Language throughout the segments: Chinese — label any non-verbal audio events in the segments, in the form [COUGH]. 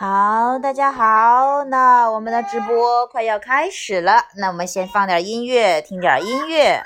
好，大家好，那我们的直播快要开始了，那我们先放点音乐，听点音乐。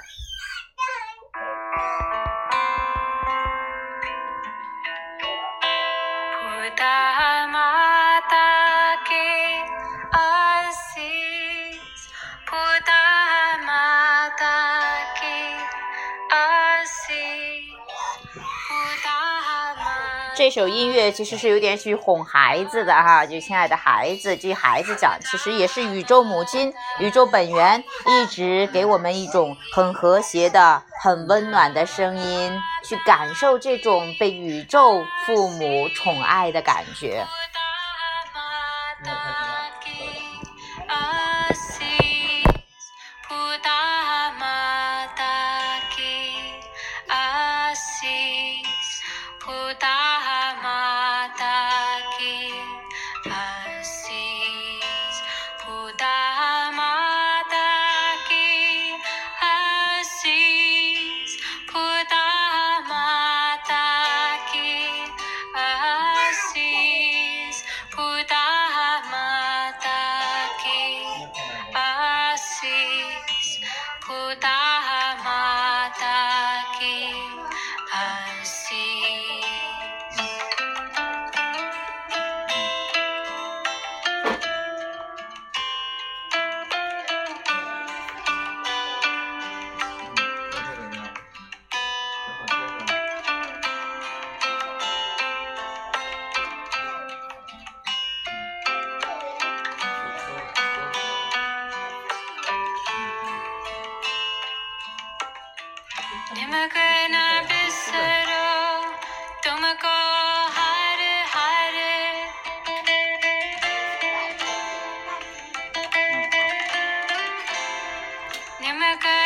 首音乐其实是有点去哄孩子的哈，就亲爱的孩子，这孩子讲，其实也是宇宙母亲、宇宙本源一直给我们一种很和谐的、很温暖的声音，去感受这种被宇宙父母宠爱的感觉。好，到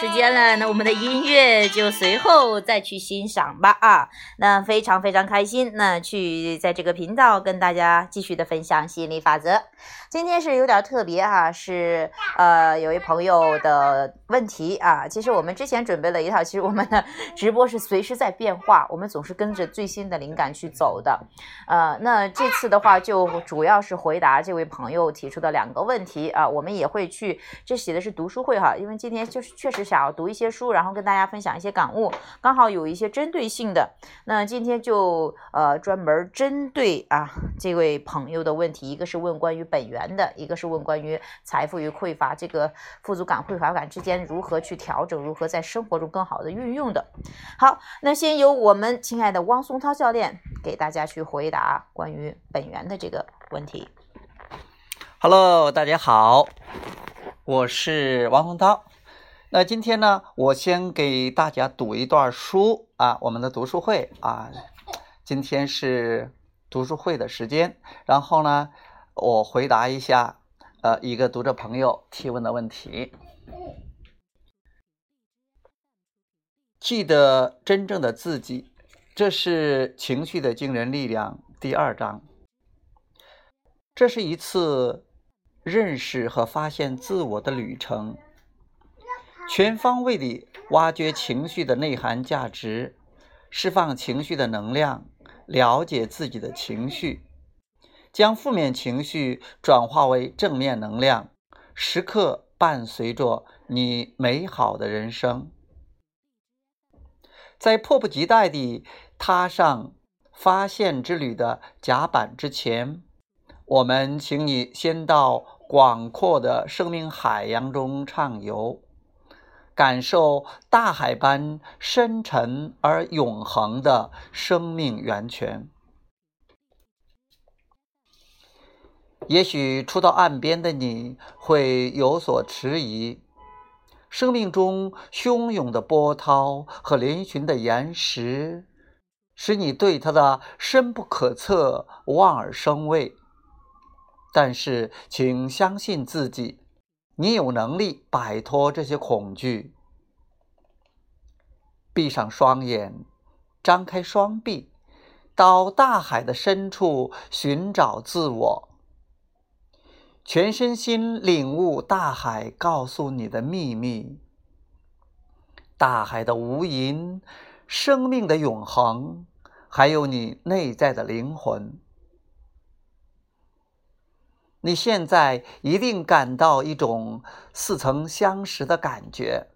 时间了，那我们的音乐就随后再去欣赏吧啊！那非常非常开心，那去在这个频道跟大家继续的分享吸引力法则。今天是有点特别哈，是呃有一朋友的问题啊。其实我们之前准备了一套，其实我们的直播是随时在变化，[LAUGHS] 我们总是跟着最新的灵感去走的。呃，那这次的话就主要是回答这位朋友提出的两个问题啊，我们也会去，这写的是读书会哈。因为今天就是确实想要读一些书，然后跟大家分享一些感悟，刚好有一些针对性的。那今天就呃专门针对啊这位朋友的问题，一个是问关于本源的，一个是问关于财富与匮乏这个富足感、匮乏感之间如何去调整，如何在生活中更好的运用的。好，那先由我们亲爱的汪松涛教练给大家去回答关于本源的这个问题。Hello，大家好，我是王洪涛。那今天呢，我先给大家读一段书啊，我们的读书会啊，今天是读书会的时间，然后呢，我回答一下呃一个读者朋友提问的问题。记得真正的自己，这是情绪的惊人力量。第二章，这是一次认识和发现自我的旅程，全方位地挖掘情绪的内涵价值，释放情绪的能量，了解自己的情绪，将负面情绪转化为正面能量，时刻伴随着你美好的人生。在迫不及待地踏上发现之旅的甲板之前，我们请你先到广阔的生命海洋中畅游，感受大海般深沉而永恒的生命源泉。也许初到岸边的你会有所迟疑。生命中汹涌的波涛和嶙峋的岩石，使你对它的深不可测望而生畏。但是，请相信自己，你有能力摆脱这些恐惧。闭上双眼，张开双臂，到大海的深处寻找自我。全身心领悟大海告诉你的秘密，大海的无垠，生命的永恒，还有你内在的灵魂。你现在一定感到一种似曾相识的感觉，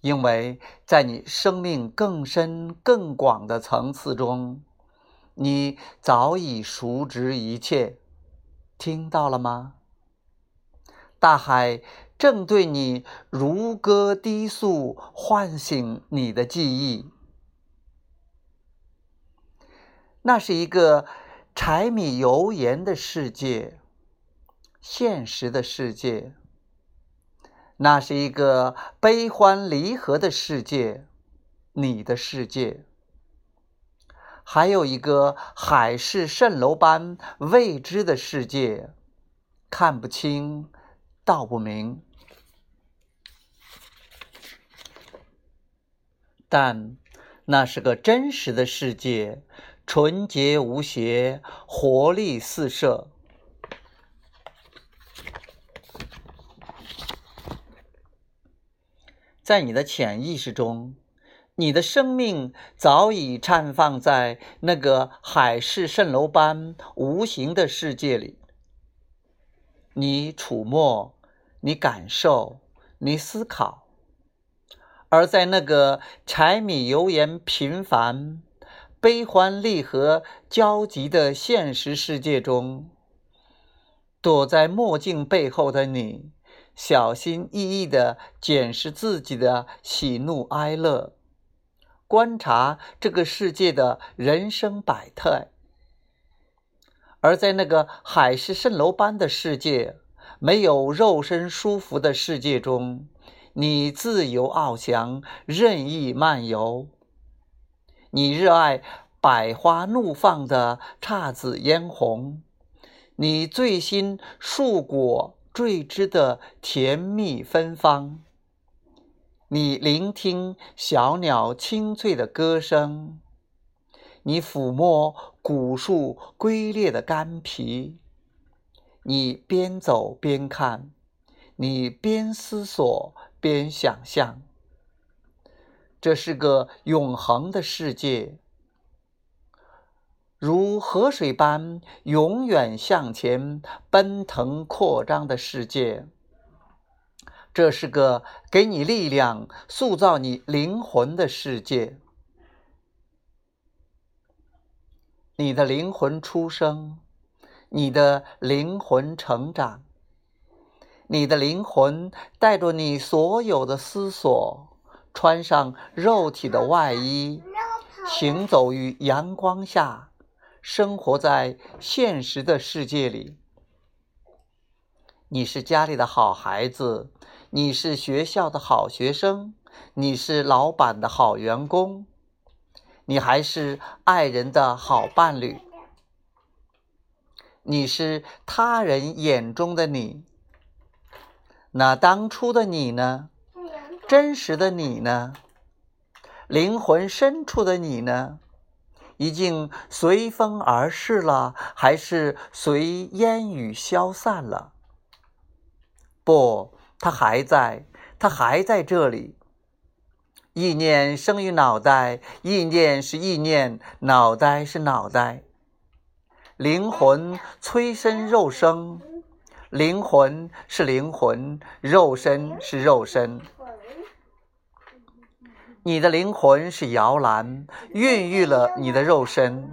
因为在你生命更深更广的层次中，你早已熟知一切。听到了吗？大海正对你如歌低诉，唤醒你的记忆。那是一个柴米油盐的世界，现实的世界；那是一个悲欢离合的世界，你的世界。还有一个海市蜃楼般未知的世界，看不清，道不明。但那是个真实的世界，纯洁无邪，活力四射。在你的潜意识中。你的生命早已绽放在那个海市蜃楼般无形的世界里。你触摸，你感受，你思考，而在那个柴米油盐平凡、悲欢离合交集的现实世界中，躲在墨镜背后的你，小心翼翼地检视自己的喜怒哀乐。观察这个世界的人生百态，而在那个海市蜃楼般的世界、没有肉身舒服的世界中，你自由翱翔，任意漫游。你热爱百花怒放的姹紫嫣红，你醉心树果缀枝的甜蜜芬芳。你聆听小鸟清脆的歌声，你抚摸古树龟裂的干皮，你边走边看，你边思索边想象。这是个永恒的世界，如河水般永远向前奔腾扩张的世界。这是个给你力量、塑造你灵魂的世界。你的灵魂出生，你的灵魂成长，你的灵魂带着你所有的思索，穿上肉体的外衣，行走于阳光下，生活在现实的世界里。你是家里的好孩子，你是学校的好学生，你是老板的好员工，你还是爱人的好伴侣。你是他人眼中的你。那当初的你呢？真实的你呢？灵魂深处的你呢？已经随风而逝了，还是随烟雨消散了？不，它还在，它还在这里。意念生于脑袋，意念是意念，脑袋是脑袋。灵魂催生肉身，灵魂是灵魂，肉身是肉身。你的灵魂是摇篮，孕育了你的肉身。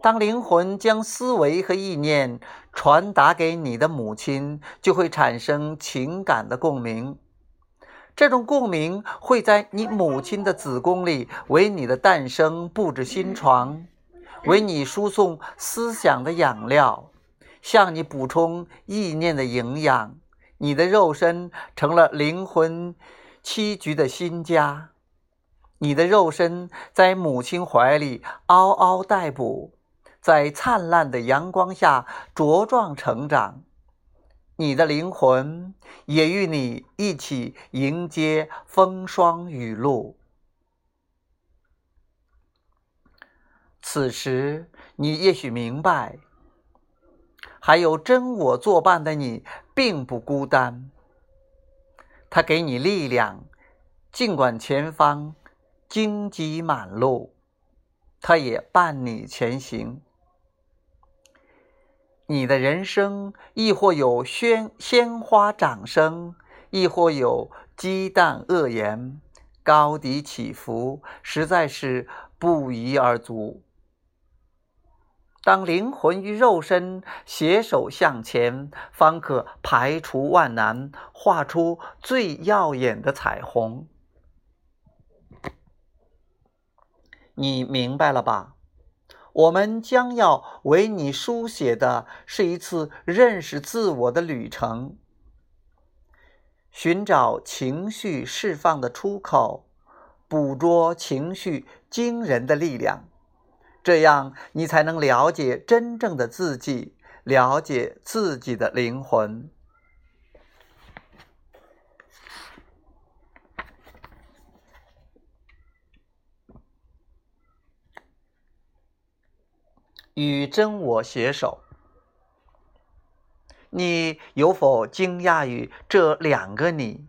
当灵魂将思维和意念传达给你的母亲，就会产生情感的共鸣。这种共鸣会在你母亲的子宫里为你的诞生布置新床，为你输送思想的养料，向你补充意念的营养。你的肉身成了灵魂。栖居的新家，你的肉身在母亲怀里嗷嗷待哺，在灿烂的阳光下茁壮成长。你的灵魂也与你一起迎接风霜雨露。此时，你也许明白，还有真我作伴的你，并不孤单。他给你力量，尽管前方荆棘满路，他也伴你前行。你的人生亦或有鲜鲜花掌声，亦或有鸡蛋恶言，高低起伏，实在是不一而足。当灵魂与肉身携手向前，方可排除万难，画出最耀眼的彩虹。你明白了吧？我们将要为你书写的是一次认识自我的旅程，寻找情绪释放的出口，捕捉情绪惊人的力量。这样，你才能了解真正的自己，了解自己的灵魂。与真我携手，你有否惊讶于这两个你：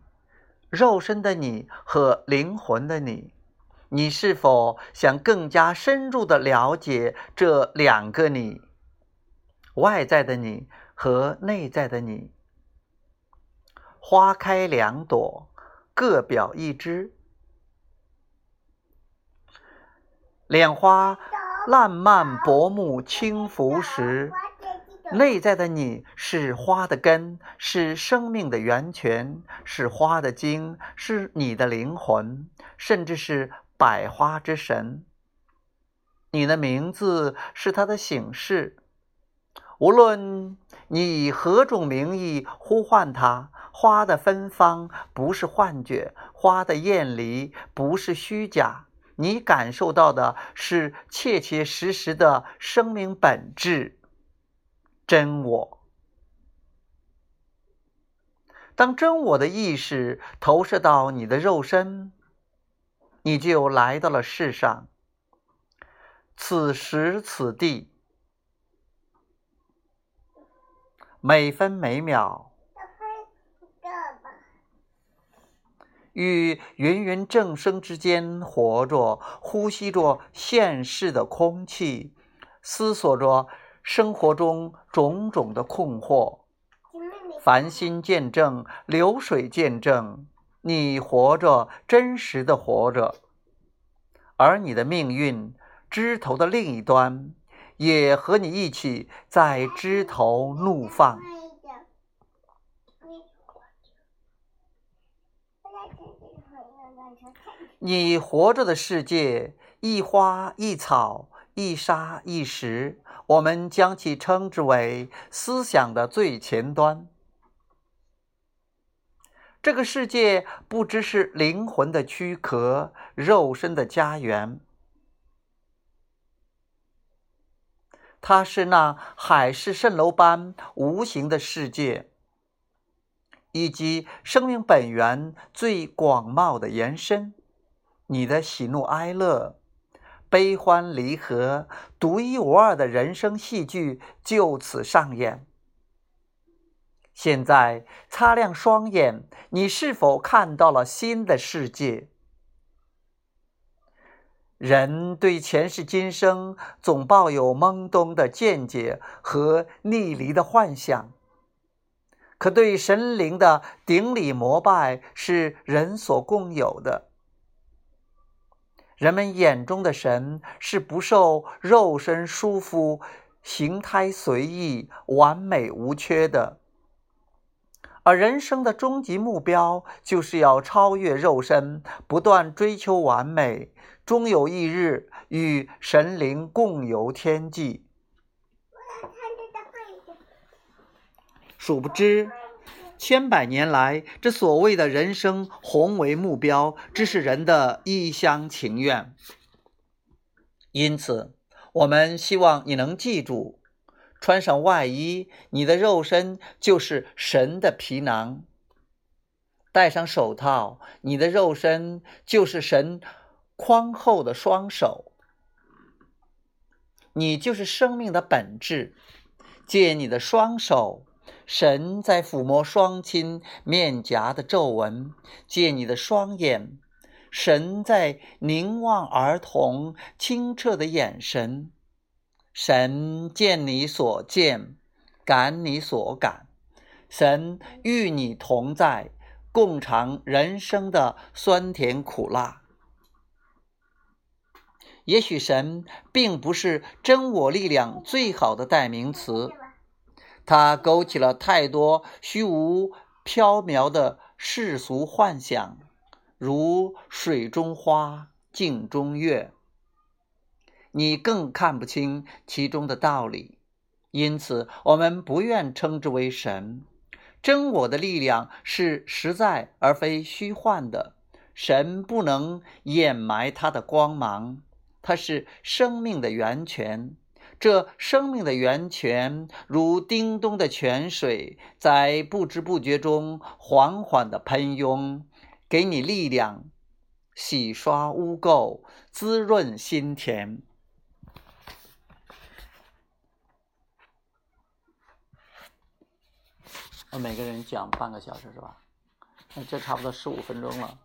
肉身的你和灵魂的你？你是否想更加深入的了解这两个你？外在的你和内在的你。花开两朵，各表一枝。莲花烂漫薄暮轻拂时，内在的你是花的根，是生命的源泉，是花的茎，是你的灵魂，甚至是。百花之神，你的名字是他的醒示。无论你以何种名义呼唤他，花的芬芳不是幻觉，花的艳丽不是虚假，你感受到的是切切实实的生命本质，真我。当真我的意识投射到你的肉身。你就来到了世上，此时此地，每分每秒，与芸芸众生之间活着，呼吸着现世的空气，思索着生活中种种的困惑，繁星见证，流水见证。你活着，真实的活着，而你的命运枝头的另一端，也和你一起在枝头怒放。你活着的世界，一花一草，一沙一石，我们将其称之为思想的最前端。这个世界不只是灵魂的躯壳，肉身的家园，它是那海市蜃楼般无形的世界，以及生命本源最广袤的延伸。你的喜怒哀乐、悲欢离合，独一无二的人生戏剧就此上演。现在擦亮双眼，你是否看到了新的世界？人对前世今生总抱有懵懂的见解和逆离的幻想，可对神灵的顶礼膜拜是人所共有的。人们眼中的神是不受肉身束缚、形态随意、完美无缺的。而人生的终极目标，就是要超越肉身，不断追求完美，终有一日与神灵共游天际。殊不知，千百年来，这所谓的人生宏伟目标，只是人的一厢情愿。因此，我们希望你能记住。穿上外衣，你的肉身就是神的皮囊；戴上手套，你的肉身就是神宽厚的双手。你就是生命的本质。借你的双手，神在抚摸双亲面颊的皱纹；借你的双眼，神在凝望儿童清澈的眼神。神见你所见，感你所感，神与你同在，共尝人生的酸甜苦辣。也许神并不是真我力量最好的代名词，它勾起了太多虚无缥缈的世俗幻想，如水中花，镜中月。你更看不清其中的道理，因此我们不愿称之为神。真我的力量是实在而非虚幻的，神不能掩埋它的光芒，它是生命的源泉。这生命的源泉如叮咚的泉水，在不知不觉中缓缓地喷涌，给你力量，洗刷污垢，滋润心田。每个人讲半个小时是吧？那这差不多十五分钟了。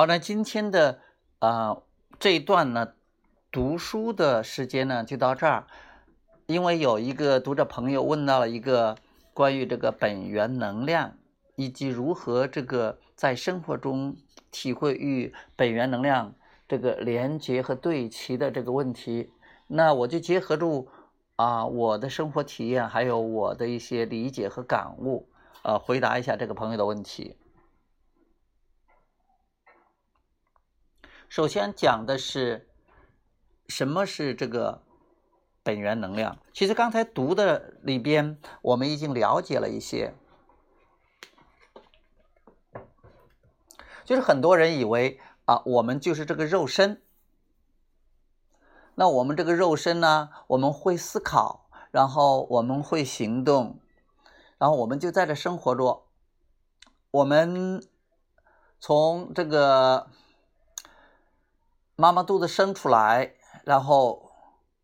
好，那今天的啊这一段呢，读书的时间呢就到这儿。因为有一个读者朋友问到了一个关于这个本源能量以及如何这个在生活中体会与本源能量这个连接和对齐的这个问题，那我就结合住啊我的生活体验，还有我的一些理解和感悟，呃，回答一下这个朋友的问题。首先讲的是什么是这个本源能量。其实刚才读的里边，我们已经了解了一些。就是很多人以为啊，我们就是这个肉身。那我们这个肉身呢，我们会思考，然后我们会行动，然后我们就在这生活着。我们从这个。妈妈肚子生出来，然后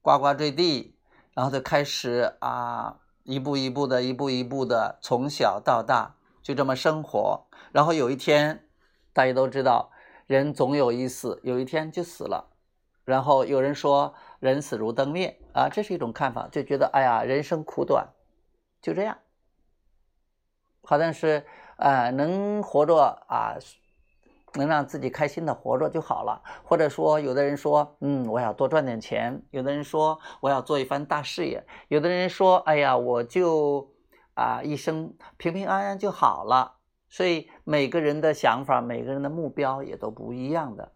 呱呱坠地，然后就开始啊，一步一步的，一步一步的，从小到大，就这么生活。然后有一天，大家都知道，人总有一死，有一天就死了。然后有人说“人死如灯灭”啊，这是一种看法，就觉得哎呀，人生苦短，就这样，好像是呃能活着啊。能让自己开心的活着就好了，或者说，有的人说，嗯，我要多赚点钱；有的人说，我要做一番大事业；有的人说，哎呀，我就啊一生平平安安就好了。所以每个人的想法，每个人的目标也都不一样的。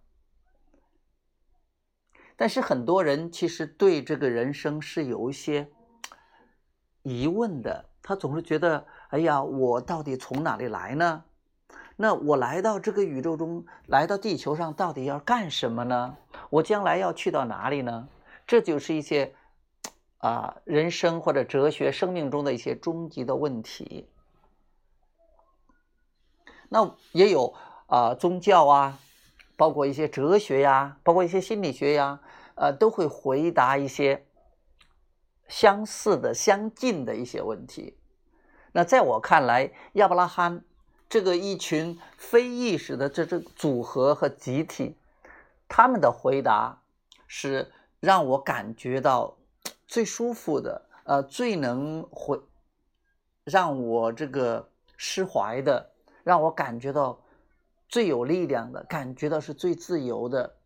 但是很多人其实对这个人生是有一些疑问的，他总是觉得，哎呀，我到底从哪里来呢？那我来到这个宇宙中，来到地球上，到底要干什么呢？我将来要去到哪里呢？这就是一些啊人生或者哲学生命中的一些终极的问题。那也有啊宗教啊，包括一些哲学呀，包括一些心理学呀，呃，都会回答一些相似的、相近的一些问题。那在我看来，亚伯拉罕。这个一群非意识的这这组合和集体，他们的回答是让我感觉到最舒服的，呃，最能回让我这个释怀的，让我感觉到最有力量的，感觉到是最自由的。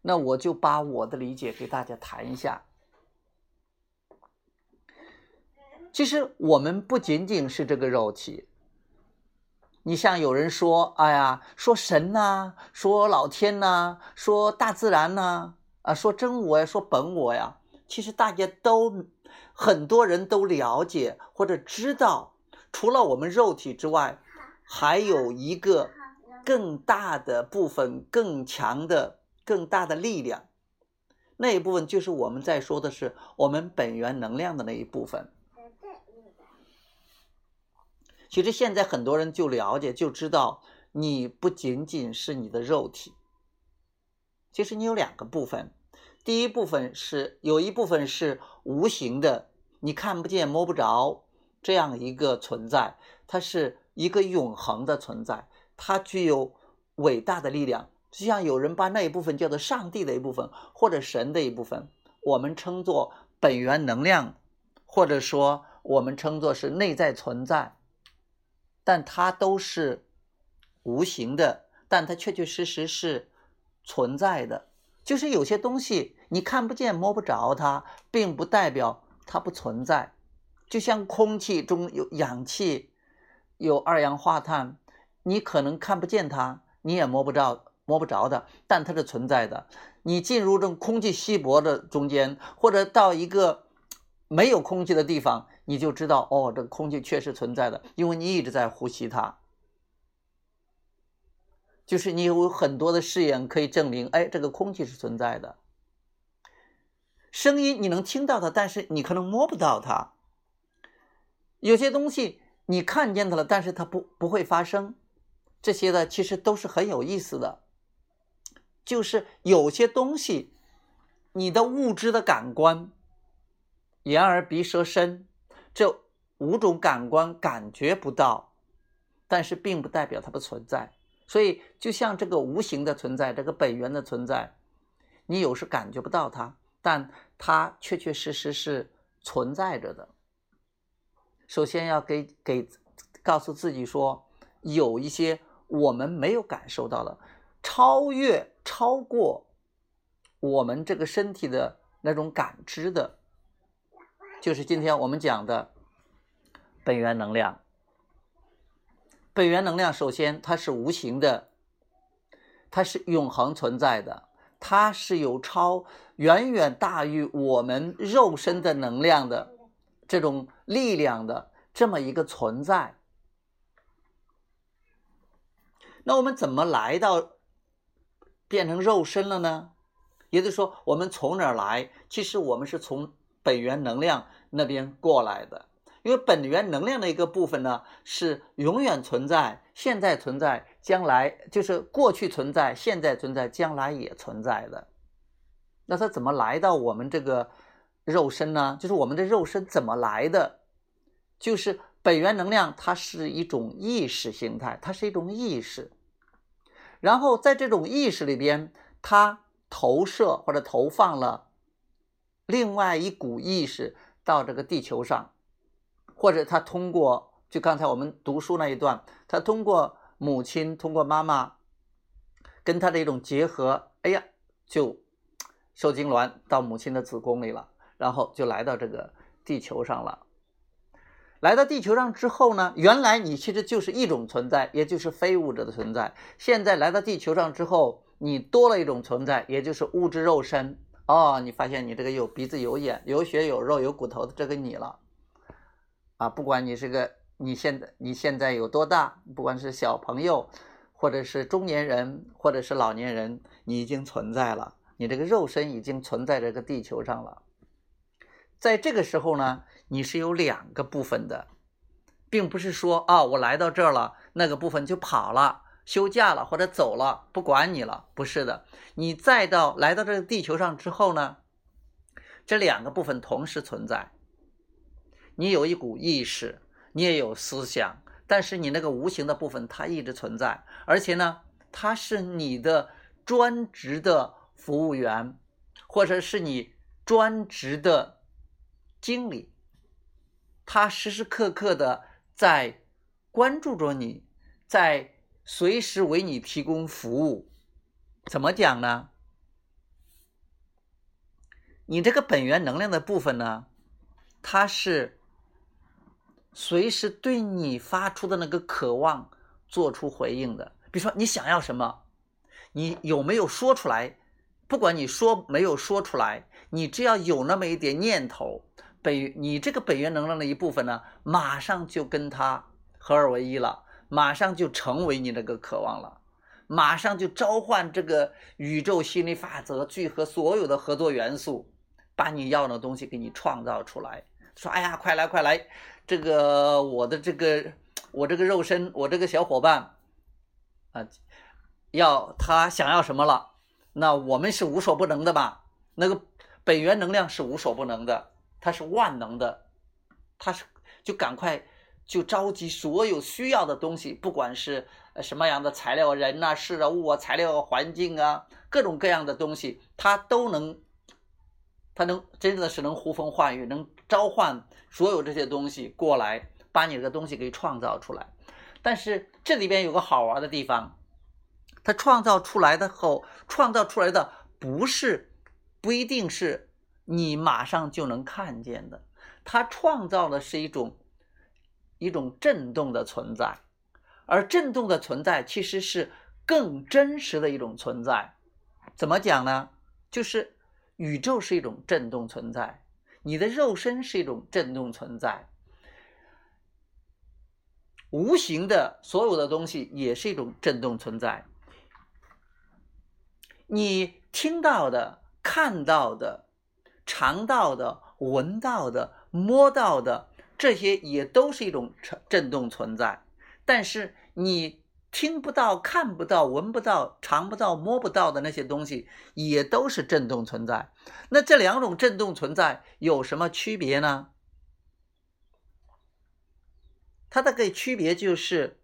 那我就把我的理解给大家谈一下。其实我们不仅仅是这个肉体。你像有人说，哎呀，说神呐，说老天呐，说大自然呐，啊，说真我呀，说本我呀，其实大家都很多人都了解或者知道，除了我们肉体之外，还有一个更大的部分、更强的、更大的力量，那一部分就是我们在说的是我们本源能量的那一部分。其实现在很多人就了解就知道，你不仅仅是你的肉体。其实你有两个部分，第一部分是有一部分是无形的，你看不见摸不着这样一个存在，它是一个永恒的存在，它具有伟大的力量。就像有人把那一部分叫做上帝的一部分，或者神的一部分，我们称作本源能量，或者说我们称作是内在存在。但它都是无形的，但它确确实实是存在的。就是有些东西你看不见、摸不着，它并不代表它不存在。就像空气中有氧气、有二氧化碳，你可能看不见它，你也摸不着、摸不着的，但它是存在的。你进入这种空气稀薄的中间，或者到一个没有空气的地方。你就知道哦，这个空气确实存在的，因为你一直在呼吸它。就是你有很多的试验可以证明，哎，这个空气是存在的。声音你能听到它，但是你可能摸不到它。有些东西你看见它了，但是它不不会发生。这些的其实都是很有意思的。就是有些东西，你的物质的感官，眼耳鼻舌身。这五种感官感觉不到，但是并不代表它不存在。所以，就像这个无形的存在，这个本源的存在，你有时感觉不到它，但它确确实实是存在着的。首先要给给告诉自己说，有一些我们没有感受到的，超越、超过我们这个身体的那种感知的。就是今天我们讲的本源能量。本源能量首先它是无形的，它是永恒存在的，它是有超远远大于我们肉身的能量的这种力量的这么一个存在。那我们怎么来到变成肉身了呢？也就是说，我们从哪儿来？其实我们是从。本源能量那边过来的，因为本源能量的一个部分呢，是永远存在、现在存在、将来就是过去存在、现在存在、将来也存在的。那它怎么来到我们这个肉身呢？就是我们的肉身怎么来的？就是本源能量它是一种意识形态，它是一种意识。然后在这种意识里边，它投射或者投放了另外一股意识到这个地球上，或者他通过就刚才我们读书那一段，他通过母亲，通过妈妈跟他的一种结合，哎呀，就受精卵到母亲的子宫里了，然后就来到这个地球上了。来到地球上之后呢，原来你其实就是一种存在，也就是非物质的存在。现在来到地球上之后，你多了一种存在，也就是物质肉身。哦，你发现你这个有鼻子、有眼、有血、有肉、有骨头的这个你了。啊，不管你是个你现在你现在有多大，不管是小朋友，或者是中年人，或者是老年人，你已经存在了。你这个肉身已经存在这个地球上了。在这个时候呢？你是有两个部分的，并不是说啊，我来到这儿了，那个部分就跑了、休假了或者走了，不管你了。不是的，你再到来到这个地球上之后呢，这两个部分同时存在。你有一股意识，你也有思想，但是你那个无形的部分它一直存在，而且呢，它是你的专职的服务员，或者是你专职的经理。他时时刻刻的在关注着你，在随时为你提供服务。怎么讲呢？你这个本源能量的部分呢，它是随时对你发出的那个渴望做出回应的。比如说，你想要什么，你有没有说出来？不管你说没有说出来，你只要有那么一点念头。本你这个本源能量的一部分呢，马上就跟它合二为一了，马上就成为你那个渴望了，马上就召唤这个宇宙心理法则聚合所有的合作元素，把你要的东西给你创造出来。说，哎呀，快来快来，这个我的这个我这个肉身，我这个小伙伴啊，要他想要什么了？那我们是无所不能的吧？那个本源能量是无所不能的。它是万能的，它是就赶快就召集所有需要的东西，不管是什么样的材料、人呐、事啊、物啊、材料啊、环境啊，各种各样的东西，它都能，它能真的是能呼风唤雨，能召唤所有这些东西过来，把你这个东西给创造出来。但是这里边有个好玩的地方，它创造出来的后，创造出来的不是不一定是。你马上就能看见的，它创造的是一种一种震动的存在，而震动的存在其实是更真实的一种存在。怎么讲呢？就是宇宙是一种震动存在，你的肉身是一种震动存在，无形的所有的东西也是一种震动存在。你听到的、看到的。尝到的、闻到的、摸到的，这些也都是一种震震动存在。但是你听不到、看不到、闻不到、尝不到、摸不到的那些东西，也都是震动存在。那这两种震动存在有什么区别呢？它的个区别就是，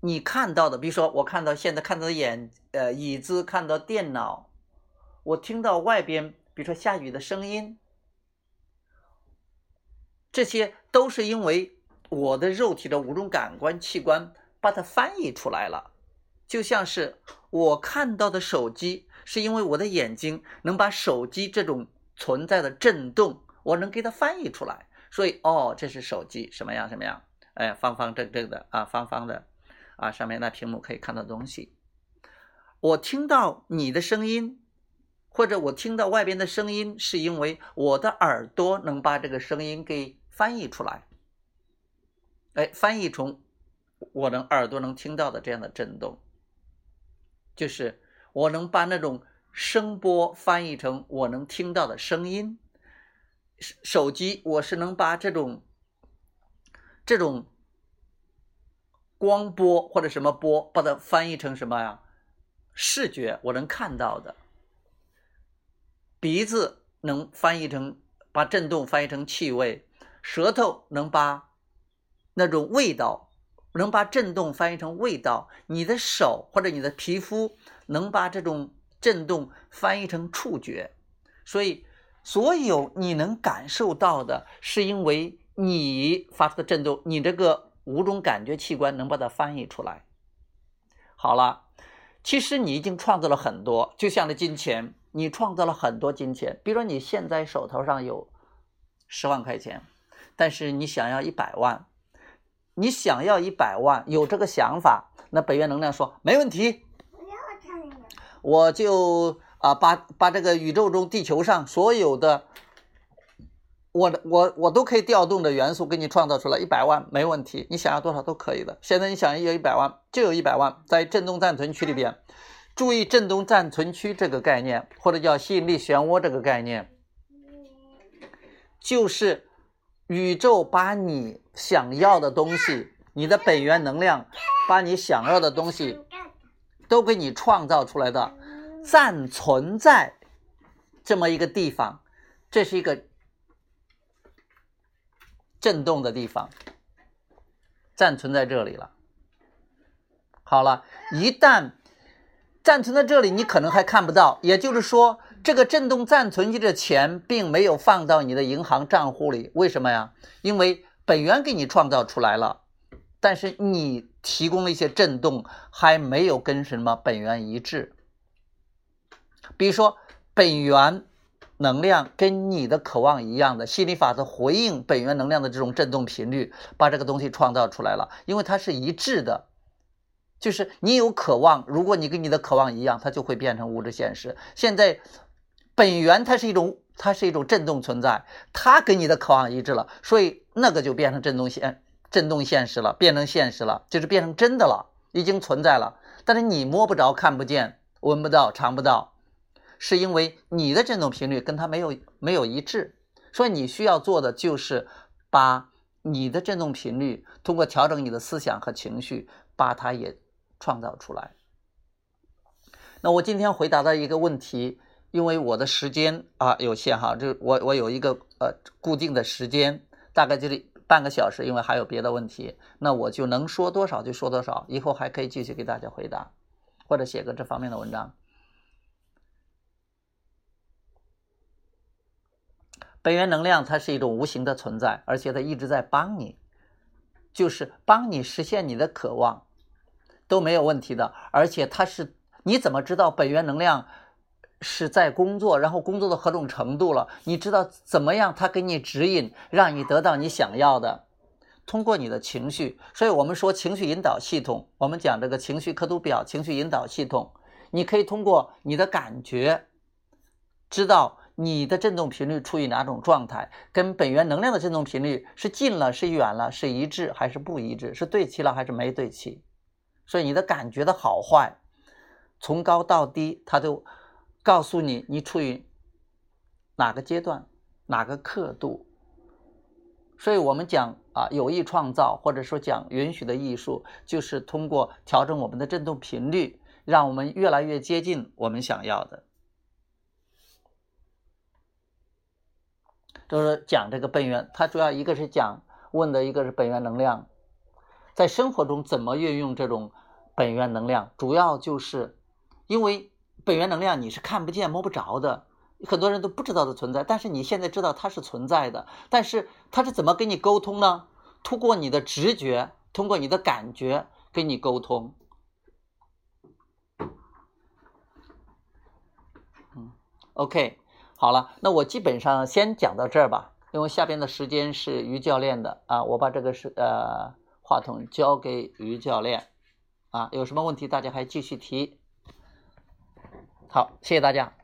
你看到的，比如说我看到现在看到的眼呃椅子，看到电脑，我听到外边。比如说下雨的声音，这些都是因为我的肉体的五种感官器官把它翻译出来了。就像是我看到的手机，是因为我的眼睛能把手机这种存在的震动，我能给它翻译出来。所以，哦，这是手机什么样什么样？哎，方方正正的啊，方方的啊，上面那屏幕可以看到东西。我听到你的声音。或者我听到外边的声音，是因为我的耳朵能把这个声音给翻译出来，哎，翻译成我能耳朵能听到的这样的震动，就是我能把那种声波翻译成我能听到的声音。手机我是能把这种这种光波或者什么波，把它翻译成什么呀？视觉我能看到的。鼻子能翻译成把震动翻译成气味，舌头能把那种味道，能把震动翻译成味道；你的手或者你的皮肤能把这种震动翻译成触觉。所以，所有你能感受到的，是因为你发出的震动，你这个五种感觉器官能把它翻译出来。好了，其实你已经创造了很多，就像那金钱，你创造了很多金钱。比如说你现在手头上有十万块钱，但是你想要一百万，你想要一百万，有这个想法，那北约能量说没问题，我就啊把把这个宇宙中地球上所有的。我我我都可以调动的元素给你创造出来一百万没问题，你想要多少都可以的。现在你想要一百万就有一百万，在振动暂存区里边，注意振动暂存区这个概念，或者叫吸引力漩涡这个概念，就是宇宙把你想要的东西，你的本源能量把你想要的东西都给你创造出来的，暂存在这么一个地方，这是一个。震动的地方暂存在这里了。好了，一旦暂存在这里，你可能还看不到。也就是说，这个震动暂存期的钱并没有放到你的银行账户里。为什么呀？因为本源给你创造出来了，但是你提供了一些震动，还没有跟什么本源一致。比如说，本源。能量跟你的渴望一样的，心理法则回应本源能量的这种振动频率，把这个东西创造出来了。因为它是一致的，就是你有渴望，如果你跟你的渴望一样，它就会变成物质现实。现在本源它是一种，它是一种振动存在，它跟你的渴望一致了，所以那个就变成振动现，振动现实了，变成现实了，就是变成真的了，已经存在了。但是你摸不着、看不见、闻不到、尝不到。是因为你的振动频率跟它没有没有一致，所以你需要做的就是把你的振动频率通过调整你的思想和情绪，把它也创造出来。那我今天回答的一个问题，因为我的时间啊有限哈，就我我有一个呃固定的时间，大概就是半个小时，因为还有别的问题，那我就能说多少就说多少，以后还可以继续给大家回答，或者写个这方面的文章。本源能量它是一种无形的存在，而且它一直在帮你，就是帮你实现你的渴望，都没有问题的。而且它是你怎么知道本源能量是在工作，然后工作到何种程度了？你知道怎么样？它给你指引，让你得到你想要的，通过你的情绪。所以我们说情绪引导系统，我们讲这个情绪刻度表、情绪引导系统，你可以通过你的感觉知道。你的振动频率处于哪种状态？跟本源能量的振动频率是近了，是远了，是一致还是不一致？是对齐了还是没对齐？所以你的感觉的好坏，从高到低，它都告诉你你处于哪个阶段，哪个刻度。所以我们讲啊，有意创造，或者说讲允许的艺术，就是通过调整我们的振动频率，让我们越来越接近我们想要的。就是讲这个本源，它主要一个是讲问的一个是本源能量，在生活中怎么运用这种本源能量，主要就是因为本源能量你是看不见摸不着的，很多人都不知道的存在，但是你现在知道它是存在的，但是它是怎么跟你沟通呢？通过你的直觉，通过你的感觉跟你沟通。嗯，OK。好了，那我基本上先讲到这儿吧，因为下边的时间是于教练的啊，我把这个是呃话筒交给于教练啊，有什么问题大家还继续提。好，谢谢大家。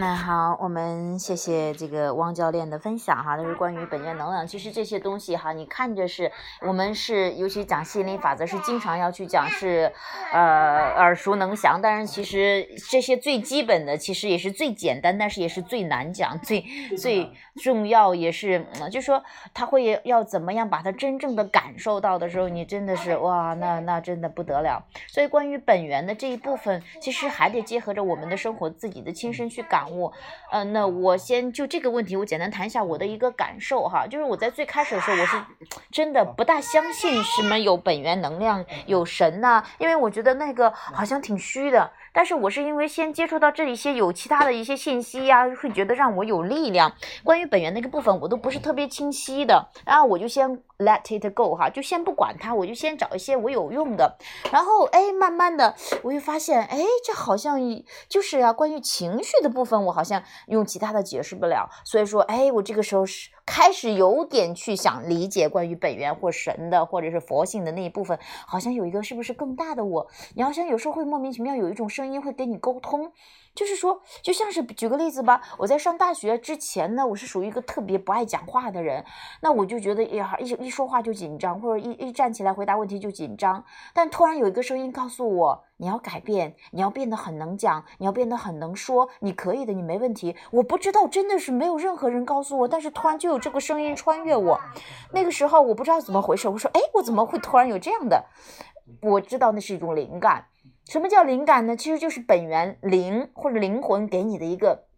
那好，我们谢谢这个汪教练的分享哈，都是关于本源能量。其实这些东西哈，你看着是我们是，尤其讲吸引力法则，是经常要去讲，是呃耳熟能详。但是其实这些最基本的，其实也是最简单，但是也是最难讲、最最重要，也是就说他会要怎么样把它真正的感受到的时候，你真的是哇，那那真的不得了。所以关于本源的这一部分，其实还得结合着我们的生活自己的亲身去感。感悟。呃，那我先就这个问题，我简单谈一下我的一个感受哈，就是我在最开始的时候，我是 [LAUGHS] 真的不大相信什么有本源能量、有神呐，因为我觉得那个好像挺虚的。但是我是因为先接触到这一些有其他的一些信息呀，会觉得让我有力量。关于本源那个部分，我都不是特别清晰的，然后我就先 let it go 哈，就先不管它，我就先找一些我有用的。然后哎，慢慢的我又发现，哎，这好像就是啊，关于情绪的部分，我好像用其他的解释不了。所以说，哎，我这个时候是。开始有点去想理解关于本源或神的，或者是佛性的那一部分，好像有一个是不是更大的我？你好像有时候会莫名其妙有一种声音会跟你沟通。就是说，就像是举个例子吧，我在上大学之前呢，我是属于一个特别不爱讲话的人，那我就觉得呀，一一说话就紧张，或者一一站起来回答问题就紧张。但突然有一个声音告诉我，你要改变，你要变得很能讲，你要变得很能说，你可以的，你没问题。我不知道，真的是没有任何人告诉我，但是突然就有这个声音穿越我。那个时候我不知道怎么回事，我说，哎，我怎么会突然有这样的？我知道那是一种灵感。什么叫灵感呢？其实就是本源灵或者灵魂给你的一个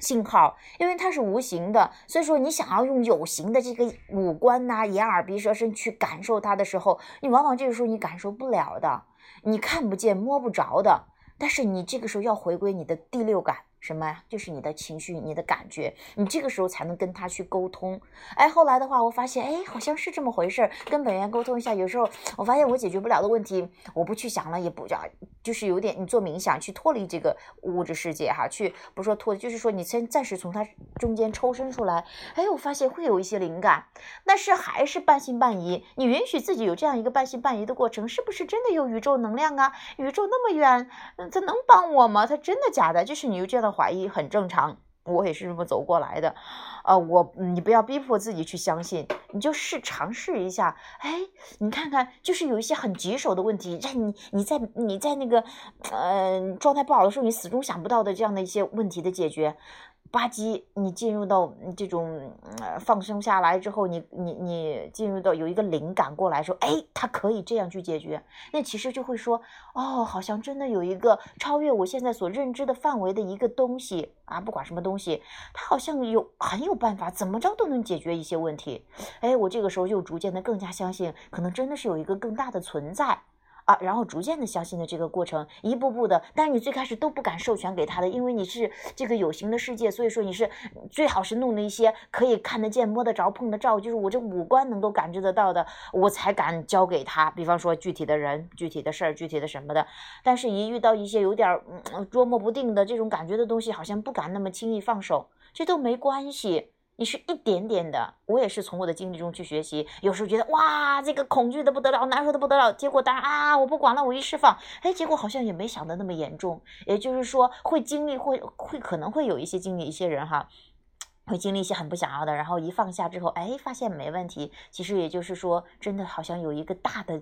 信号，因为它是无形的，所以说你想要用有形的这个五官呐、眼耳鼻舌身去感受它的时候，你往往这个时候你感受不了的，你看不见摸不着的，但是你这个时候要回归你的第六感。什么呀？就是你的情绪，你的感觉，你这个时候才能跟他去沟通。哎，后来的话，我发现，哎，好像是这么回事儿。跟本源沟通一下，有时候我发现我解决不了的问题，我不去想了，也不叫，就是有点你做冥想去脱离这个物质世界哈，去不说脱，就是说你先暂时从它中间抽身出来。哎，我发现会有一些灵感，但是还是半信半疑。你允许自己有这样一个半信半疑的过程，是不是真的有宇宙能量啊？宇宙那么远，它能帮我吗？它真的假的？就是你有这样的。怀疑很正常，我也是这么走过来的，呃，我你不要逼迫自己去相信，你就试尝试一下，哎，你看看，就是有一些很棘手的问题，让你你在你在那个呃状态不好的时候，你始终想不到的这样的一些问题的解决。吧唧，你进入到这种呃放松下来之后，你你你进入到有一个灵感过来说，哎，它可以这样去解决，那其实就会说，哦，好像真的有一个超越我现在所认知的范围的一个东西啊，不管什么东西，它好像有很有办法，怎么着都能解决一些问题。哎，我这个时候就逐渐的更加相信，可能真的是有一个更大的存在。啊，然后逐渐的相信的这个过程，一步步的，但是你最开始都不敢授权给他的，因为你是这个有形的世界，所以说你是最好是弄了一些可以看得见、摸得着、碰得着，就是我这五官能够感知得到的，我才敢交给他。比方说具体的人、具体的事儿、具体的什么的，但是一遇到一些有点嗯捉摸不定的这种感觉的东西，好像不敢那么轻易放手，这都没关系。你是一点点的，我也是从我的经历中去学习。有时候觉得哇，这个恐惧的不得了，难受的不得了。结果当然啊，我不管了，我一释放，哎，结果好像也没想的那么严重。也就是说，会经历，会会可能会有一些经历，一些人哈，会经历一些很不想要的，然后一放下之后，哎，发现没问题。其实也就是说，真的好像有一个大的。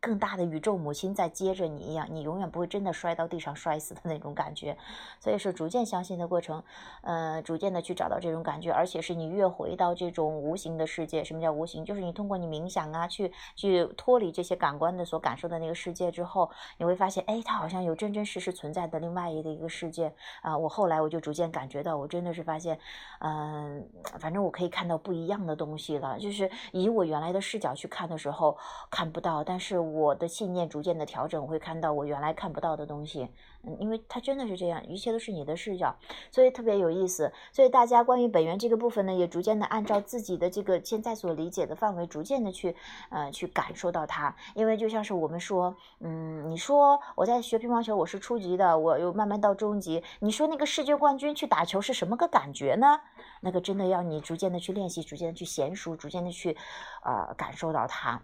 更大的宇宙母亲在接着你一样，你永远不会真的摔到地上摔死的那种感觉，所以是逐渐相信的过程，呃，逐渐的去找到这种感觉，而且是你越回到这种无形的世界。什么叫无形？就是你通过你冥想啊，去去脱离这些感官的所感受的那个世界之后，你会发现，哎，它好像有真真实实存在的另外一个一个世界啊。我后来我就逐渐感觉到，我真的是发现，嗯，反正我可以看到不一样的东西了，就是以我原来的视角去看的时候看不到，但是。我的信念逐渐的调整，我会看到我原来看不到的东西。嗯，因为它真的是这样，一切都是你的视角，所以特别有意思。所以大家关于本源这个部分呢，也逐渐的按照自己的这个现在所理解的范围，逐渐的去呃去感受到它。因为就像是我们说，嗯，你说我在学乒乓球，我是初级的，我又慢慢到中级。你说那个世界冠军去打球是什么个感觉呢？那个真的要你逐渐的去练习，逐渐的去娴熟，逐渐的去呃感受到它。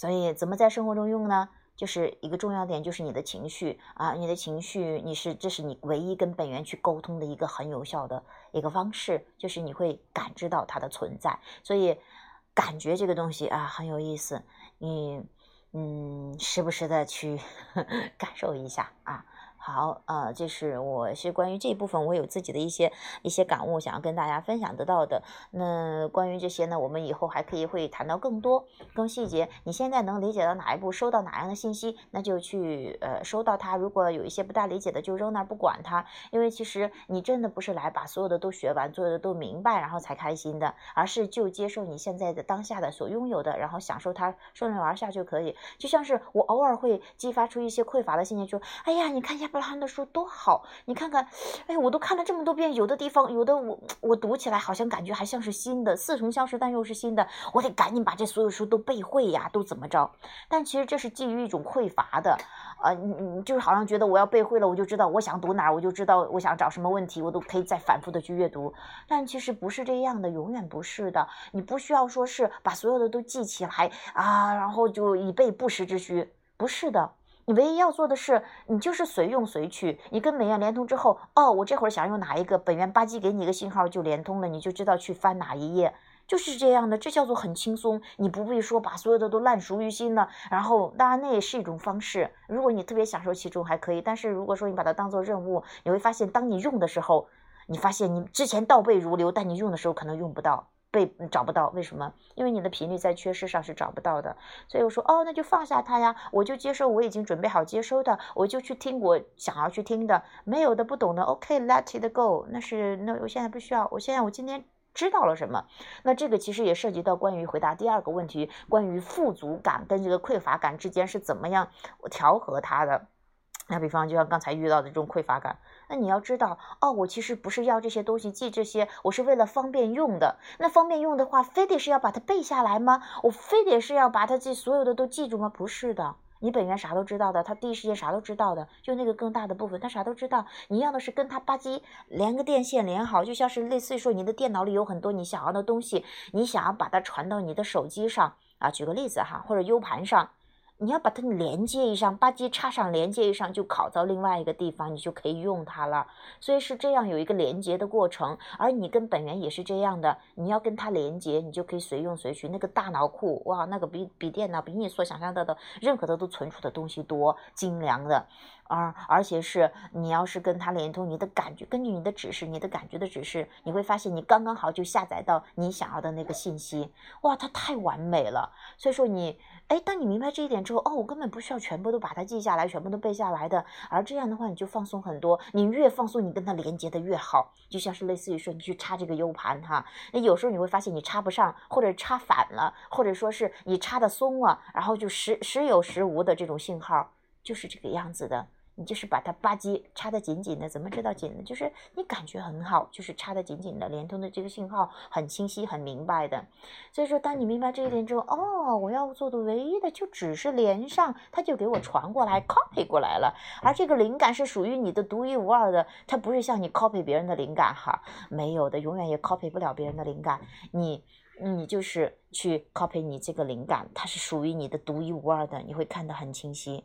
所以怎么在生活中用呢？就是一个重要点，就是你的情绪啊，你的情绪，你是这是你唯一跟本源去沟通的一个很有效的一个方式，就是你会感知到它的存在。所以感觉这个东西啊很有意思，你嗯时不时的去 [LAUGHS] 感受一下啊。好，呃，这是我是关于这一部分，我有自己的一些一些感悟，想要跟大家分享得到的。那关于这些呢，我们以后还可以会谈到更多、更细节。你现在能理解到哪一步，收到哪样的信息，那就去呃收到它。如果有一些不大理解的，就扔那不管它。因为其实你真的不是来把所有的都学完，所有的都明白，然后才开心的，而是就接受你现在的当下的所拥有的，然后享受它，顺流而下就可以。就像是我偶尔会激发出一些匮乏的信念，就哎呀，你看一下。布拉汉的书多好，你看看，哎，我都看了这么多遍，有的地方，有的我我读起来好像感觉还像是新的，似曾相识，但又是新的，我得赶紧把这所有书都背会呀，都怎么着？但其实这是基于一种匮乏的，呃，你你就是好像觉得我要背会了，我就知道我想读哪儿，我就知道我想找什么问题，我都可以再反复的去阅读。但其实不是这样的，永远不是的。你不需要说是把所有的都记起来啊，然后就以备不时之需，不是的。你唯一要做的是，你就是随用随取。你跟本源连通之后，哦，我这会儿想用哪一个，本源吧唧给你一个信号就连通了，你就知道去翻哪一页，就是这样的。这叫做很轻松，你不必说把所有的都烂熟于心了。然后，当然那也是一种方式。如果你特别享受其中还可以，但是如果说你把它当做任务，你会发现，当你用的时候，你发现你之前倒背如流，但你用的时候可能用不到。被找不到，为什么？因为你的频率在缺失上是找不到的。所以我说，哦，那就放下它呀，我就接受，我已经准备好接收的，我就去听我想要去听的。没有的、不懂的，OK，let it go。那是那我现在不需要，我现在我今天知道了什么？那这个其实也涉及到关于回答第二个问题，关于富足感跟这个匮乏感之间是怎么样调和它的。那比方就像刚才遇到的这种匮乏感。那你要知道哦，我其实不是要这些东西记这些，我是为了方便用的。那方便用的话，非得是要把它背下来吗？我非得是要把它这所有的都记住吗？不是的，你本源啥都知道的，他第一时间啥都知道的，就那个更大的部分，他啥都知道。你要的是跟他吧唧连个电线连好，就像是类似于说你的电脑里有很多你想要的东西，你想要把它传到你的手机上啊，举个例子哈，或者 U 盘上。你要把它连接一上，吧唧插上，连接一上就拷到另外一个地方，你就可以用它了。所以是这样有一个连接的过程，而你跟本源也是这样的，你要跟它连接，你就可以随用随取。那个大脑库哇，那个比比电脑比你所想象到的任何的都存储的东西多，精良的。而而且是你要是跟它连通，你的感觉根据你的指示，你的感觉的指示，你会发现你刚刚好就下载到你想要的那个信息，哇，它太完美了。所以说你，哎，当你明白这一点之后，哦，我根本不需要全部都把它记下来，全部都背下来的。而这样的话，你就放松很多。你越放松，你跟它连接的越好。就像是类似于说，你去插这个 U 盘哈，那有时候你会发现你插不上，或者插反了，或者说是你插的松了，然后就时时有时无的这种信号，就是这个样子的。你就是把它吧唧插得紧紧的，怎么知道紧呢？就是你感觉很好，就是插得紧紧的，联通的这个信号很清晰、很明白的。所以说，当你明白这一点之后，哦，我要做的唯一的就只是连上，它就给我传过来，copy 过来了。而这个灵感是属于你的独一无二的，它不是像你 copy 别人的灵感哈，没有的，永远也 copy 不了别人的灵感。你，你就是去 copy 你这个灵感，它是属于你的独一无二的，你会看得很清晰。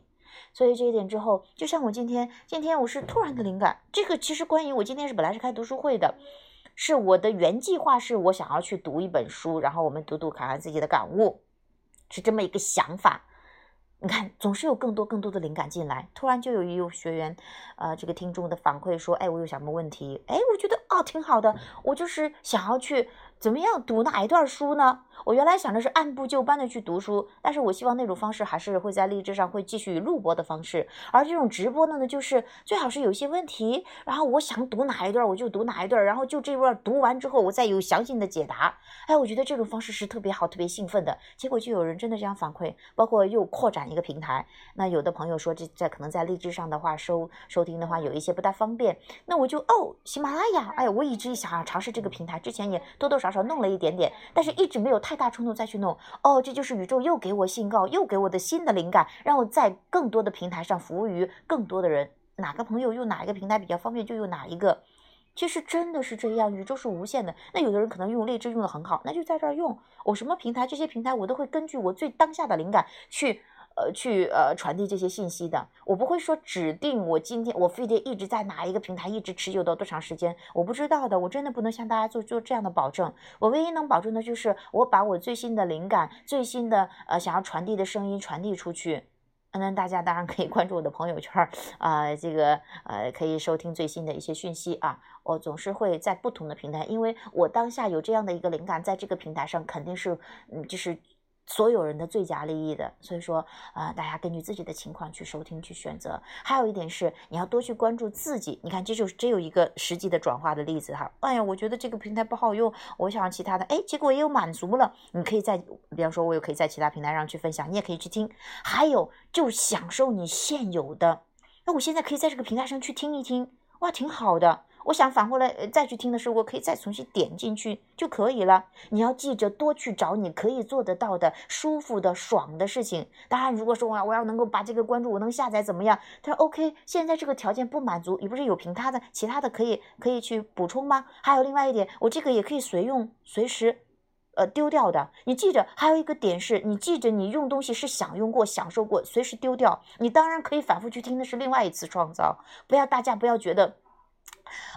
所以这一点之后，就像我今天，今天我是突然的灵感。这个其实关于我今天是本来是开读书会的，是我的原计划，是我想要去读一本书，然后我们读读看看自己的感悟，是这么一个想法。你看，总是有更多更多的灵感进来。突然就有一有学员，呃，这个听众的反馈说，哎，我有什么问题？哎，我觉得哦挺好的，我就是想要去。怎么样读哪一段书呢？我原来想着是按部就班的去读书，但是我希望那种方式还是会在励志上会继续录播的方式，而这种直播的呢，就是最好是有一些问题，然后我想读哪一段我就读哪一段，然后就这段读完之后我再有详细的解答。哎，我觉得这种方式是特别好、特别兴奋的。结果就有人真的这样反馈，包括又扩展一个平台。那有的朋友说这在可能在励志上的话收收听的话有一些不太方便，那我就哦喜马拉雅，哎，我一直想尝试这个平台，之前也多多。少少弄了一点点，但是一直没有太大冲动再去弄。哦，这就是宇宙又给我信告，又给我的新的灵感，让我在更多的平台上服务于更多的人。哪个朋友用哪一个平台比较方便，就用哪一个。其实真的是这样，宇宙是无限的。那有的人可能用荔枝用的很好，那就在这儿用。我什么平台，这些平台我都会根据我最当下的灵感去。呃，去呃传递这些信息的，我不会说指定我今天我非得一直在哪一个平台一直持有到多长时间，我不知道的，我真的不能向大家做做这样的保证。我唯一能保证的就是我把我最新的灵感、最新的呃想要传递的声音传递出去。那大家当然可以关注我的朋友圈啊，这个呃可以收听最新的一些讯息啊。我总是会在不同的平台，因为我当下有这样的一个灵感，在这个平台上肯定是嗯就是。所有人的最佳利益的，所以说啊，大家根据自己的情况去收听去选择。还有一点是，你要多去关注自己。你看，这就只有一个实际的转化的例子哈。哎呀，我觉得这个平台不好用，我想其他的，哎，结果也有满足了。你可以在，比方说，我也可以在其他平台上去分享，你也可以去听。还有，就享受你现有的。那我现在可以在这个平台上去听一听，哇，挺好的。我想反过来再去听的时候，我可以再重新点进去就可以了。你要记着多去找你可以做得到的、舒服的、爽的事情。当然，如果说我我要能够把这个关注，我能下载怎么样？他说 OK，现在这个条件不满足，你不是有凭他的其他的可以可以去补充吗？还有另外一点，我这个也可以随用随时，呃丢掉的。你记着，还有一个点是你记着你用东西是享用过、享受过，随时丢掉。你当然可以反复去听，那是另外一次创造。不要大家不要觉得。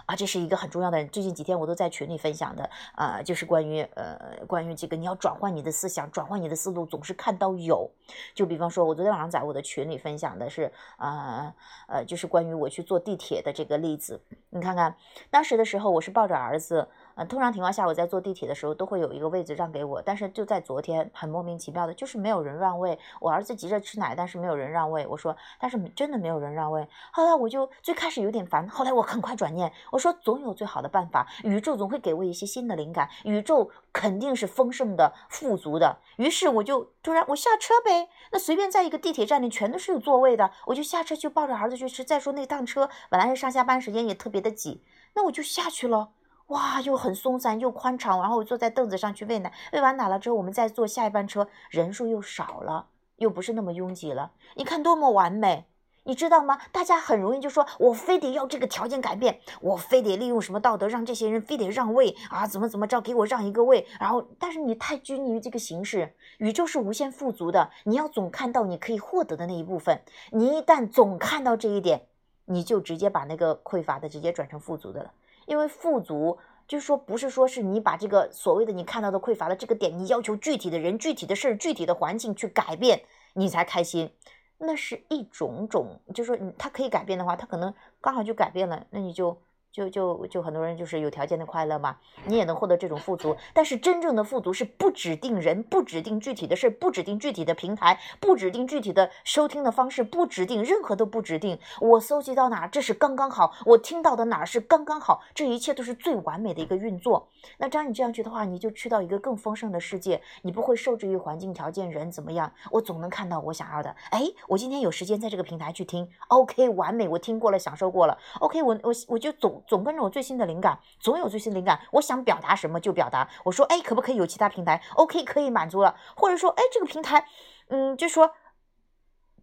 啊，这是一个很重要的。最近几天我都在群里分享的，啊，就是关于呃，关于这个你要转换你的思想，转换你的思路，总是看到有。就比方说，我昨天晚上在我的群里分享的是，啊呃，就是关于我去坐地铁的这个例子。你看看，当时的时候我是抱着儿子。通常情况下，我在坐地铁的时候都会有一个位置让给我，但是就在昨天，很莫名其妙的，就是没有人让位。我儿子急着吃奶，但是没有人让位。我说，但是真的没有人让位。后来我就最开始有点烦，后来我 [LAUGHS] 很快转念，我说总有最好的办法，宇宙总会给我一些新的灵感，宇宙肯定是丰盛的、富足的。于是我就突然我下车呗，那随便在一个地铁站里全都是有座位的，我就下车就抱着儿子去吃。再说那趟车本来是上下班时间也特别的挤，那我就下去了。哇，又很松散又宽敞，然后我坐在凳子上去喂奶，喂完奶了之后，我们再坐下一班车，人数又少了，又不是那么拥挤了。你看多么完美，你知道吗？大家很容易就说，我非得要这个条件改变，我非得利用什么道德让这些人非得让位啊，怎么怎么着给我让一个位。然后，但是你太拘泥于这个形式，宇宙是无限富足的，你要总看到你可以获得的那一部分。你一旦总看到这一点，你就直接把那个匮乏的直接转成富足的了。因为富足就是说，不是说是你把这个所谓的你看到的匮乏的这个点，你要求具体的人、具体的事、具体的环境去改变，你才开心。那是一种种，就是说，你他可以改变的话，他可能刚好就改变了，那你就。就就就很多人就是有条件的快乐嘛，你也能获得这种富足。但是真正的富足是不指定人，不指定具体的事，不指定具体的平台，不指定具体的收听的方式，不指定任何都不指定。我搜集到哪，这是刚刚好；我听到的哪是刚刚好，这一切都是最完美的一个运作。那照你这样去的话，你就去到一个更丰盛的世界，你不会受制于环境条件、人怎么样。我总能看到我想要的。哎，我今天有时间在这个平台去听，OK，完美，我听过了，享受过了。OK，我我我就总。总跟着我最新的灵感，总有最新灵感。我想表达什么就表达。我说，哎，可不可以有其他平台？OK，可以满足了。或者说，哎，这个平台，嗯，就说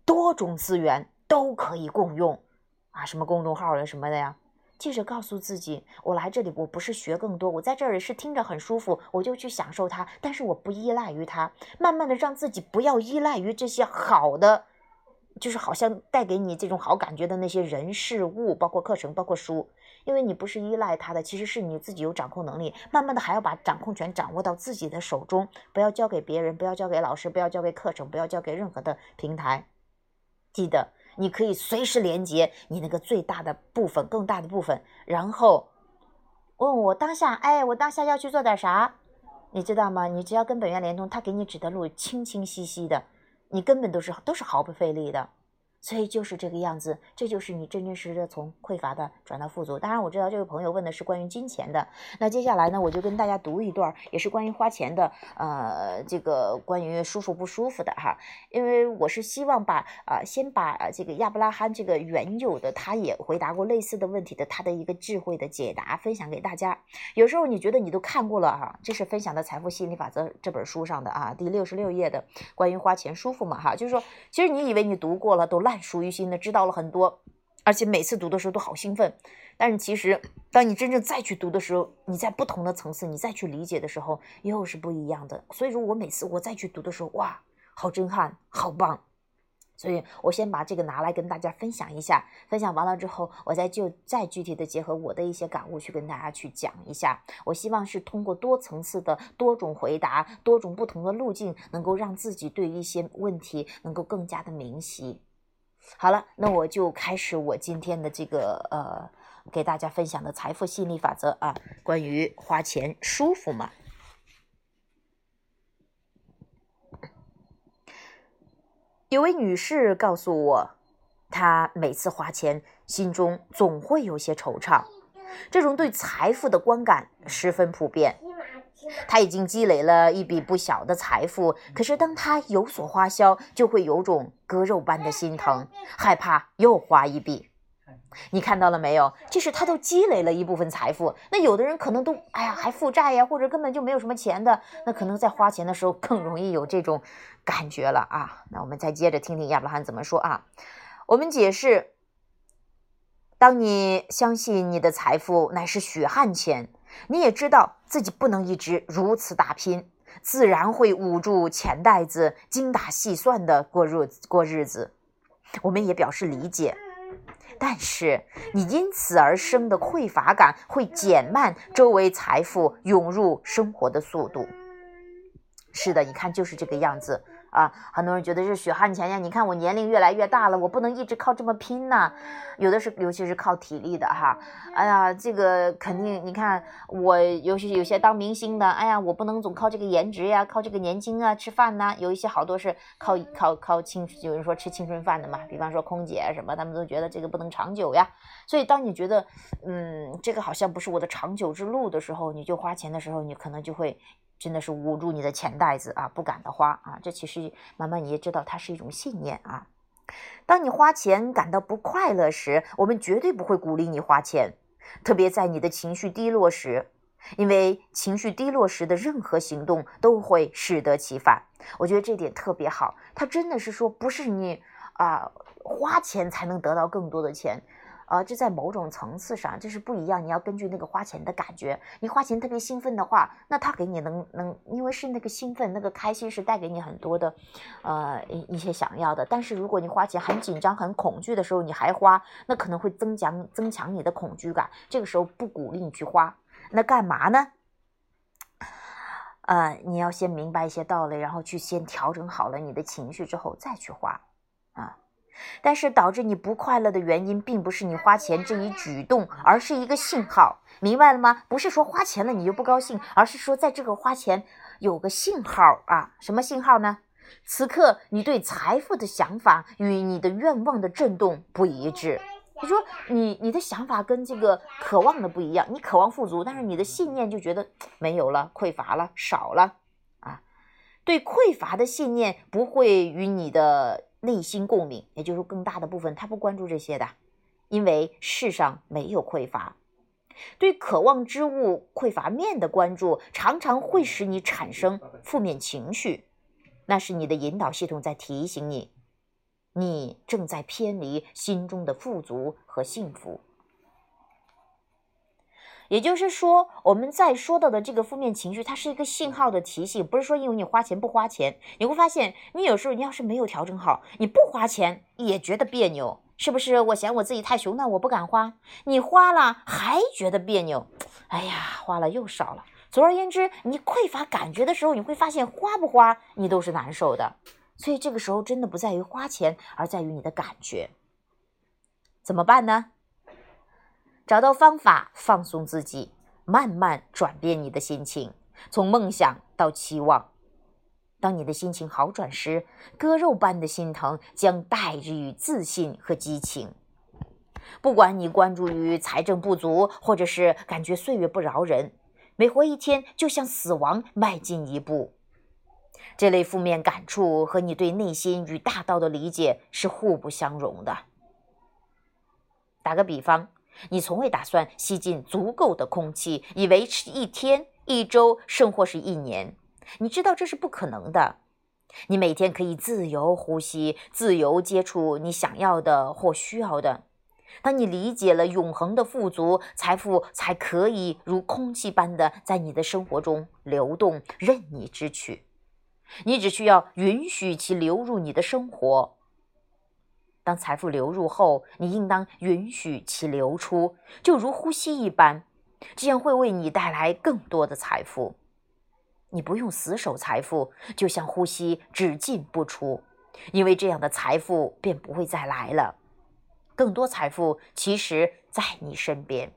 多种资源都可以共用啊，什么公众号呀什么的呀。记着告诉自己，我来这里我不是学更多，我在这里是听着很舒服，我就去享受它。但是我不依赖于它，慢慢的让自己不要依赖于这些好的。就是好像带给你这种好感觉的那些人事物，包括课程，包括书，因为你不是依赖他的，其实是你自己有掌控能力。慢慢的还要把掌控权掌握到自己的手中，不要交给别人，不要交给老师，不要交给课程，不要交给任何的平台。记得你可以随时连接你那个最大的部分，更大的部分，然后问我当下，哎，我当下要去做点啥？你知道吗？你只要跟本源联通，他给你指的路清清晰晰的。你根本都是都是毫不费力的。所以就是这个样子，这就是你真真实实的从匮乏的转到富足。当然，我知道这位朋友问的是关于金钱的。那接下来呢，我就跟大家读一段，也是关于花钱的，呃，这个关于舒服不舒服的哈。因为我是希望把啊，先把这个亚伯拉罕这个原有的，他也回答过类似的问题的，他的一个智慧的解答分享给大家。有时候你觉得你都看过了哈，这是分享的《财富心理法则》这本书上的啊，第六十六页的关于花钱舒服嘛哈，就是说，其实你以为你读过了都烂。熟于心的知道了很多，而且每次读的时候都好兴奋。但是其实，当你真正再去读的时候，你在不同的层次，你再去理解的时候，又是不一样的。所以说我每次我再去读的时候，哇，好震撼，好棒。所以我先把这个拿来跟大家分享一下。分享完了之后，我再就再具体的结合我的一些感悟去跟大家去讲一下。我希望是通过多层次的多种回答，多种不同的路径，能够让自己对一些问题能够更加的明晰。好了，那我就开始我今天的这个呃，给大家分享的财富吸引力法则啊，关于花钱舒服吗？有位女士告诉我，她每次花钱，心中总会有些惆怅，这种对财富的观感十分普遍。他已经积累了一笔不小的财富，可是当他有所花销，就会有种割肉般的心疼，害怕又花一笔。你看到了没有？即使他都积累了一部分财富，那有的人可能都哎呀还负债呀，或者根本就没有什么钱的，那可能在花钱的时候更容易有这种感觉了啊。那我们再接着听听亚伯拉罕怎么说啊？我们解释：当你相信你的财富乃是血汗钱，你也知道自己不能一直如此打拼，自然会捂住钱袋子，精打细算的过日子过日子。我们也表示理解。但是，你因此而生的匮乏感会减慢周围财富涌入生活的速度。是的，你看，就是这个样子。啊，很多人觉得是血汗钱呀！你看我年龄越来越大了，我不能一直靠这么拼呐。有的是，尤其是靠体力的哈。哎呀，这个肯定，你看我，尤其有些当明星的，哎呀，我不能总靠这个颜值呀，靠这个年轻啊吃饭呐。有一些好多是靠靠靠青，有人说吃青春饭的嘛，比方说空姐什么，他们都觉得这个不能长久呀。所以当你觉得，嗯，这个好像不是我的长久之路的时候，你就花钱的时候，你可能就会。真的是捂住你的钱袋子啊，不敢的花啊，这其实慢慢你也知道，它是一种信念啊。当你花钱感到不快乐时，我们绝对不会鼓励你花钱，特别在你的情绪低落时，因为情绪低落时的任何行动都会适得其反。我觉得这点特别好，它真的是说不是你啊花钱才能得到更多的钱。啊，这在某种层次上这是不一样。你要根据那个花钱的感觉，你花钱特别兴奋的话，那他给你能能，因为是那个兴奋、那个开心是带给你很多的，呃一一些想要的。但是如果你花钱很紧张、很恐惧的时候，你还花，那可能会增强增强你的恐惧感。这个时候不鼓励你去花，那干嘛呢？呃，你要先明白一些道理，然后去先调整好了你的情绪之后再去花，啊。但是导致你不快乐的原因，并不是你花钱这一举动，而是一个信号，明白了吗？不是说花钱了你就不高兴，而是说在这个花钱有个信号啊，什么信号呢？此刻你对财富的想法与你的愿望的震动不一致。你说你你的想法跟这个渴望的不一样，你渴望富足，但是你的信念就觉得没有了，匮乏了，少了啊。对匮乏的信念不会与你的。内心共鸣，也就是更大的部分，他不关注这些的，因为世上没有匮乏。对渴望之物匮乏面的关注，常常会使你产生负面情绪，那是你的引导系统在提醒你，你正在偏离心中的富足和幸福。也就是说，我们在说到的这个负面情绪，它是一个信号的提醒，不是说因为你花钱不花钱。你会发现，你有时候你要是没有调整好，你不花钱也觉得别扭，是不是？我嫌我自己太穷，那我不敢花。你花了还觉得别扭，哎呀，花了又少了。总而言之，你匮乏感觉的时候，你会发现花不花你都是难受的。所以这个时候真的不在于花钱，而在于你的感觉。怎么办呢？找到方法放松自己，慢慢转变你的心情，从梦想到期望。当你的心情好转时，割肉般的心疼将代之于自信和激情。不管你关注于财政不足，或者是感觉岁月不饶人，每活一天就向死亡迈进一步。这类负面感触和你对内心与大道的理解是互不相容的。打个比方。你从未打算吸进足够的空气，以维持一天、一周，甚或是一年。你知道这是不可能的。你每天可以自由呼吸，自由接触你想要的或需要的。当你理解了永恒的富足，财富才可以如空气般的在你的生活中流动，任你支取。你只需要允许其流入你的生活。当财富流入后，你应当允许其流出，就如呼吸一般，这样会为你带来更多的财富。你不用死守财富，就像呼吸只进不出。因为这样的财富便不会再来了。更多财富其实在你身边。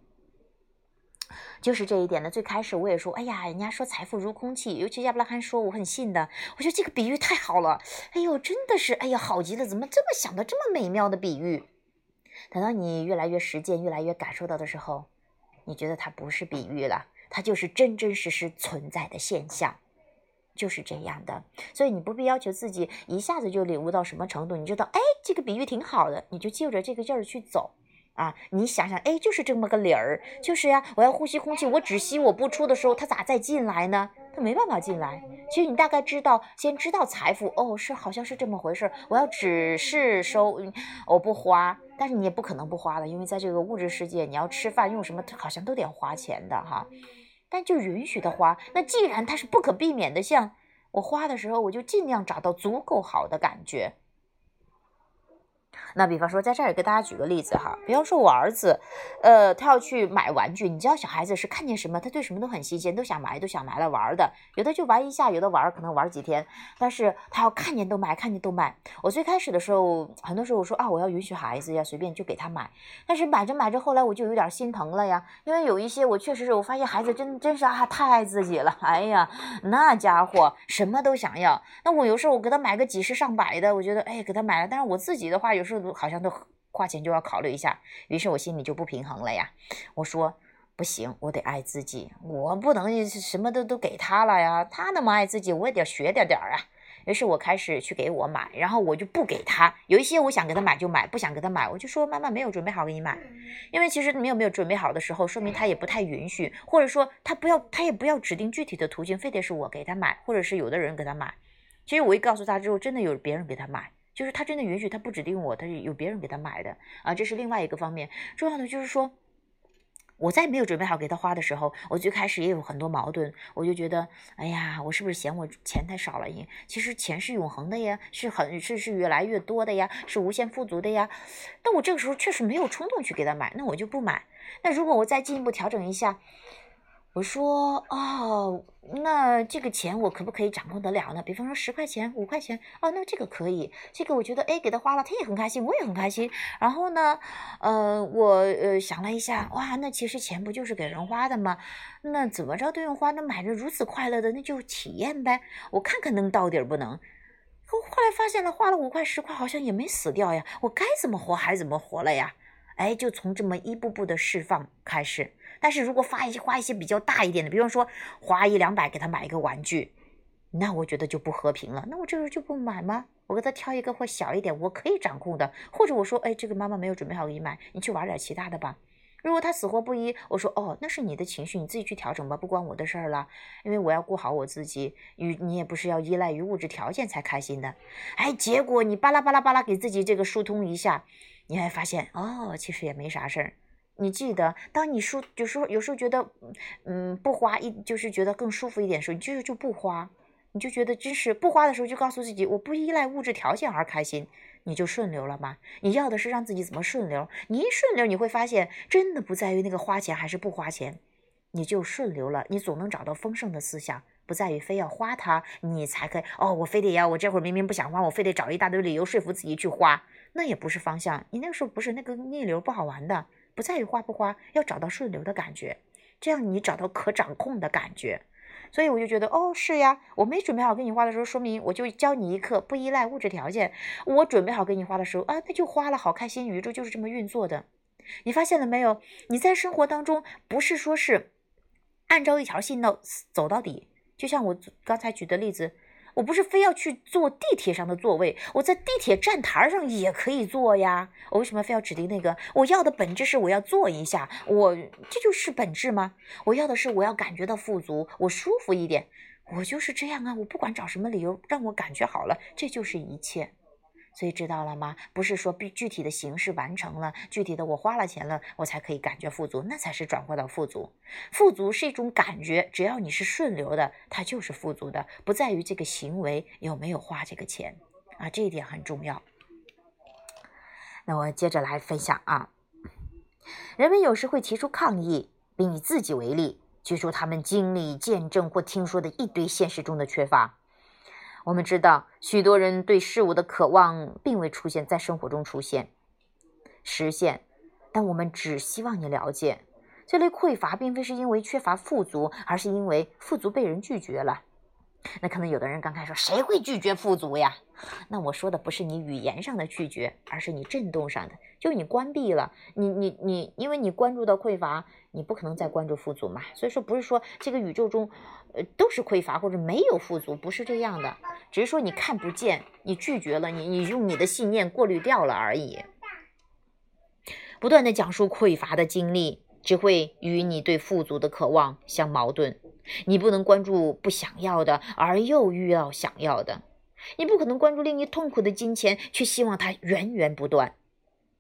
就是这一点呢。最开始我也说，哎呀，人家说财富如空气，尤其亚伯拉罕说，我很信的。我觉得这个比喻太好了，哎呦，真的是，哎呀，好极了，怎么这么想的这么美妙的比喻？等到你越来越实践，越来越感受到的时候，你觉得它不是比喻了，它就是真真实实存在的现象，就是这样的。所以你不必要求自己一下子就领悟到什么程度，你知道，哎，这个比喻挺好的，你就就着这个劲儿去走。啊，你想想，哎，就是这么个理儿，就是呀。我要呼吸空气，我只吸我不出的时候，它咋再进来呢？它没办法进来。其实你大概知道，先知道财富哦，是好像是这么回事。我要只是收，我不花，但是你也不可能不花的，因为在这个物质世界，你要吃饭用什么，好像都得花钱的哈。但就允许他花。那既然它是不可避免的，像我花的时候，我就尽量找到足够好的感觉。那比方说，在这儿也给大家举个例子哈，比方说我儿子，呃，他要去买玩具，你知道小孩子是看见什么，他对什么都很新鲜，都想买，都想拿来玩的。有的就玩一下，有的玩可能玩几天，但是他要看见都买，看见都买。我最开始的时候，很多时候我说啊，我要允许孩子呀，随便就给他买。但是买着买着，后来我就有点心疼了呀，因为有一些我确实是我发现孩子真真是啊，太爱自己了。哎呀，那家伙什么都想要。那我有时候我给他买个几十上百的，我觉得哎，给他买了，但是我自己的话有时候。好像都花钱就要考虑一下，于是我心里就不平衡了呀。我说不行，我得爱自己，我不能什么都都给他了呀。他那么爱自己，我也得学点点儿啊。于是我开始去给我买，然后我就不给他。有一些我想给他买就买，不想给他买，我就说妈妈没有准备好给你买。因为其实没有没有准备好的时候，说明他也不太允许，或者说他不要他也不要指定具体的途径，非得是我给他买，或者是有的人给他买。其实我一告诉他之后，真的有别人给他买。就是他真的允许他不指定我，他有别人给他买的啊，这是另外一个方面。重要的就是说，我在没有准备好给他花的时候，我最开始也有很多矛盾，我就觉得，哎呀，我是不是嫌我钱太少了？其实钱是永恒的呀，是很是是越来越多的呀，是无限富足的呀。但我这个时候确实没有冲动去给他买，那我就不买。那如果我再进一步调整一下。我说哦，那这个钱我可不可以掌控得了呢？比方说十块钱、五块钱，哦，那这个可以。这个我觉得，哎，给他花了，他也很开心，我也很开心。然后呢，呃，我呃想了一下，哇，那其实钱不就是给人花的吗？那怎么着都用花，那买着如此快乐的，那就体验呗。我看看能到底不能。可后来发现了，花了五块十块，好像也没死掉呀。我该怎么活还怎么活了呀？哎，就从这么一步步的释放开始。但是如果花一些花一些比较大一点的，比方说花一两百给他买一个玩具，那我觉得就不和平了。那我这时候就不买吗？我给他挑一个或小一点，我可以掌控的。或者我说，哎，这个妈妈没有准备好给你买，你去玩点其他的吧。如果他死活不依，我说，哦，那是你的情绪，你自己去调整吧，不关我的事儿了。因为我要顾好我自己，与你也不是要依赖于物质条件才开心的。哎，结果你巴拉巴拉巴拉给自己这个疏通一下，你还发现，哦，其实也没啥事儿。你记得，当你舒，就说有时候觉得，嗯，不花一，就是觉得更舒服一点的时候，你就就不花，你就觉得真是不花的时候，就告诉自己，我不依赖物质条件而开心，你就顺流了吗？你要的是让自己怎么顺流？你一顺流，你会发现，真的不在于那个花钱还是不花钱，你就顺流了，你总能找到丰盛的思想，不在于非要花它，你才可以。哦，我非得要，我这会儿明明不想花，我非得找一大堆理由说服自己去花，那也不是方向。你那个时候不是那个逆流不好玩的。不在于花不花，要找到顺流的感觉，这样你找到可掌控的感觉。所以我就觉得，哦，是呀，我没准备好给你花的时候，说明我就教你一课，不依赖物质条件。我准备好给你花的时候啊，那就花了，好开心。宇宙就是这么运作的，你发现了没有？你在生活当中不是说是按照一条线道走到底，就像我刚才举的例子。我不是非要去坐地铁上的座位，我在地铁站台上也可以坐呀。我为什么非要指定那个？我要的本质是我要坐一下，我这就是本质吗？我要的是我要感觉到富足，我舒服一点，我就是这样啊。我不管找什么理由让我感觉好了，这就是一切。所以知道了吗？不是说必具体的形式完成了，具体的我花了钱了，我才可以感觉富足，那才是转化到富足。富足是一种感觉，只要你是顺流的，它就是富足的，不在于这个行为有没有花这个钱啊，这一点很重要。那我接着来分享啊，人们有时会提出抗议，并以自己为例，举出他们经历、见证或听说的一堆现实中的缺乏。我们知道，许多人对事物的渴望并未出现在生活中出现、实现，但我们只希望你了解，这类匮乏并非是因为缺乏富足，而是因为富足被人拒绝了。那可能有的人刚开始说，谁会拒绝富足呀？那我说的不是你语言上的拒绝，而是你震动上的，就是你关闭了，你你你，因为你关注到匮乏，你不可能再关注富足嘛。所以说，不是说这个宇宙中，呃，都是匮乏或者没有富足，不是这样的，只是说你看不见，你拒绝了，你你用你的信念过滤掉了而已。不断的讲述匮乏的经历，只会与你对富足的渴望相矛盾。你不能关注不想要的，而又遇到想要的；你不可能关注令你痛苦的金钱，却希望它源源不断。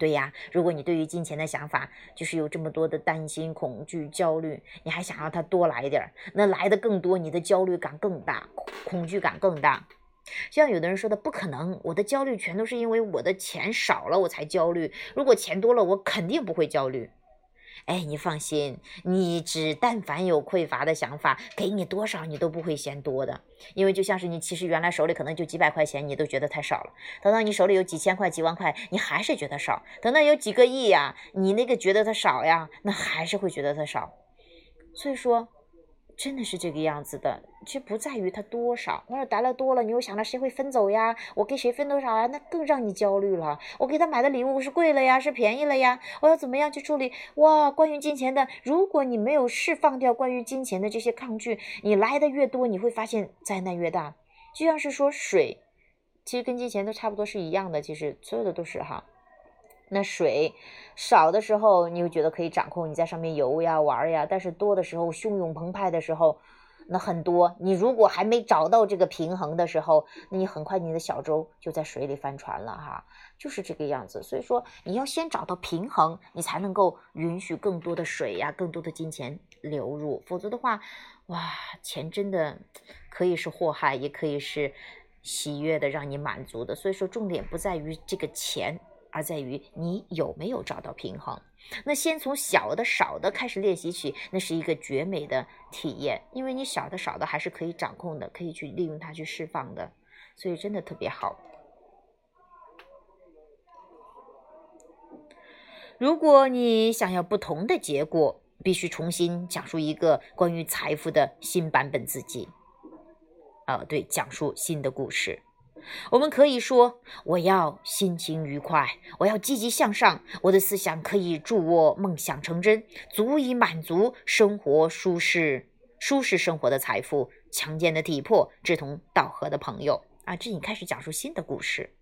对呀，如果你对于金钱的想法就是有这么多的担心、恐惧、焦虑，你还想让它多来点儿，那来的更多，你的焦虑感更大，恐惧感更大。像有的人说的，不可能，我的焦虑全都是因为我的钱少了我才焦虑，如果钱多了，我肯定不会焦虑。哎，你放心，你只但凡有匮乏的想法，给你多少你都不会嫌多的，因为就像是你其实原来手里可能就几百块钱，你都觉得太少了。等到你手里有几千块、几万块，你还是觉得少；等到有几个亿呀，你那个觉得它少呀，那还是会觉得它少。所以说。真的是这个样子的，其实不在于它多少。我说得了多了，你又想着谁会分走呀？我给谁分多少啊？那更让你焦虑了。我给他买的礼物是贵了呀，是便宜了呀？我要怎么样去处理？哇，关于金钱的，如果你没有释放掉关于金钱的这些抗拒，你来的越多，你会发现灾难越大。就像是说水，其实跟金钱都差不多是一样的，其实所有的都是哈。那水少的时候，你又觉得可以掌控，你在上面游呀玩呀；但是多的时候，汹涌澎湃的时候，那很多。你如果还没找到这个平衡的时候，那你很快你的小舟就在水里翻船了哈，就是这个样子。所以说，你要先找到平衡，你才能够允许更多的水呀、更多的金钱流入。否则的话，哇，钱真的可以是祸害，也可以是喜悦的，让你满足的。所以说，重点不在于这个钱。而在于你有没有找到平衡。那先从小的少的开始练习起，那是一个绝美的体验，因为你小的少的还是可以掌控的，可以去利用它去释放的，所以真的特别好。如果你想要不同的结果，必须重新讲述一个关于财富的新版本自己。啊，对，讲述新的故事。我们可以说，我要心情愉快，我要积极向上，我的思想可以助我梦想成真，足以满足生活舒适、舒适生活的财富、强健的体魄、志同道合的朋友啊！这你开始讲述新的故事，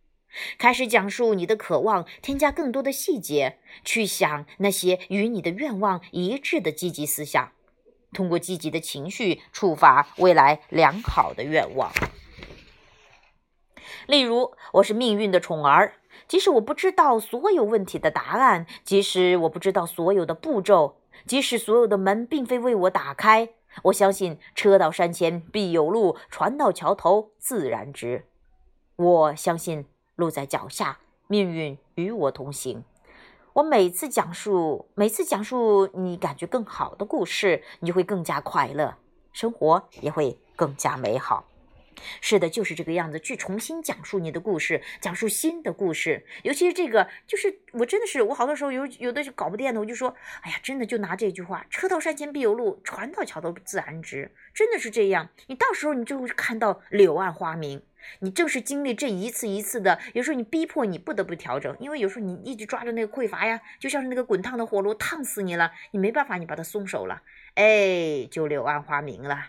开始讲述你的渴望，添加更多的细节，去想那些与你的愿望一致的积极思想，通过积极的情绪触发未来良好的愿望。例如，我是命运的宠儿，即使我不知道所有问题的答案，即使我不知道所有的步骤，即使所有的门并非为我打开，我相信车到山前必有路，船到桥头自然直。我相信路在脚下，命运与我同行。我每次讲述，每次讲述你感觉更好的故事，你就会更加快乐，生活也会更加美好。是的，就是这个样子，去重新讲述你的故事，讲述新的故事。尤其是这个，就是我真的是，我好多时候有有的是搞不定的，我就说，哎呀，真的就拿这句话：“车到山前必有路，船到桥头自然直。”真的是这样，你到时候你就会看到柳暗花明。你正是经历这一次一次的，有时候你逼迫你不得不调整，因为有时候你一直抓着那个匮乏呀，就像是那个滚烫的火炉，烫死你了，你没办法，你把它松手了，哎，就柳暗花明了，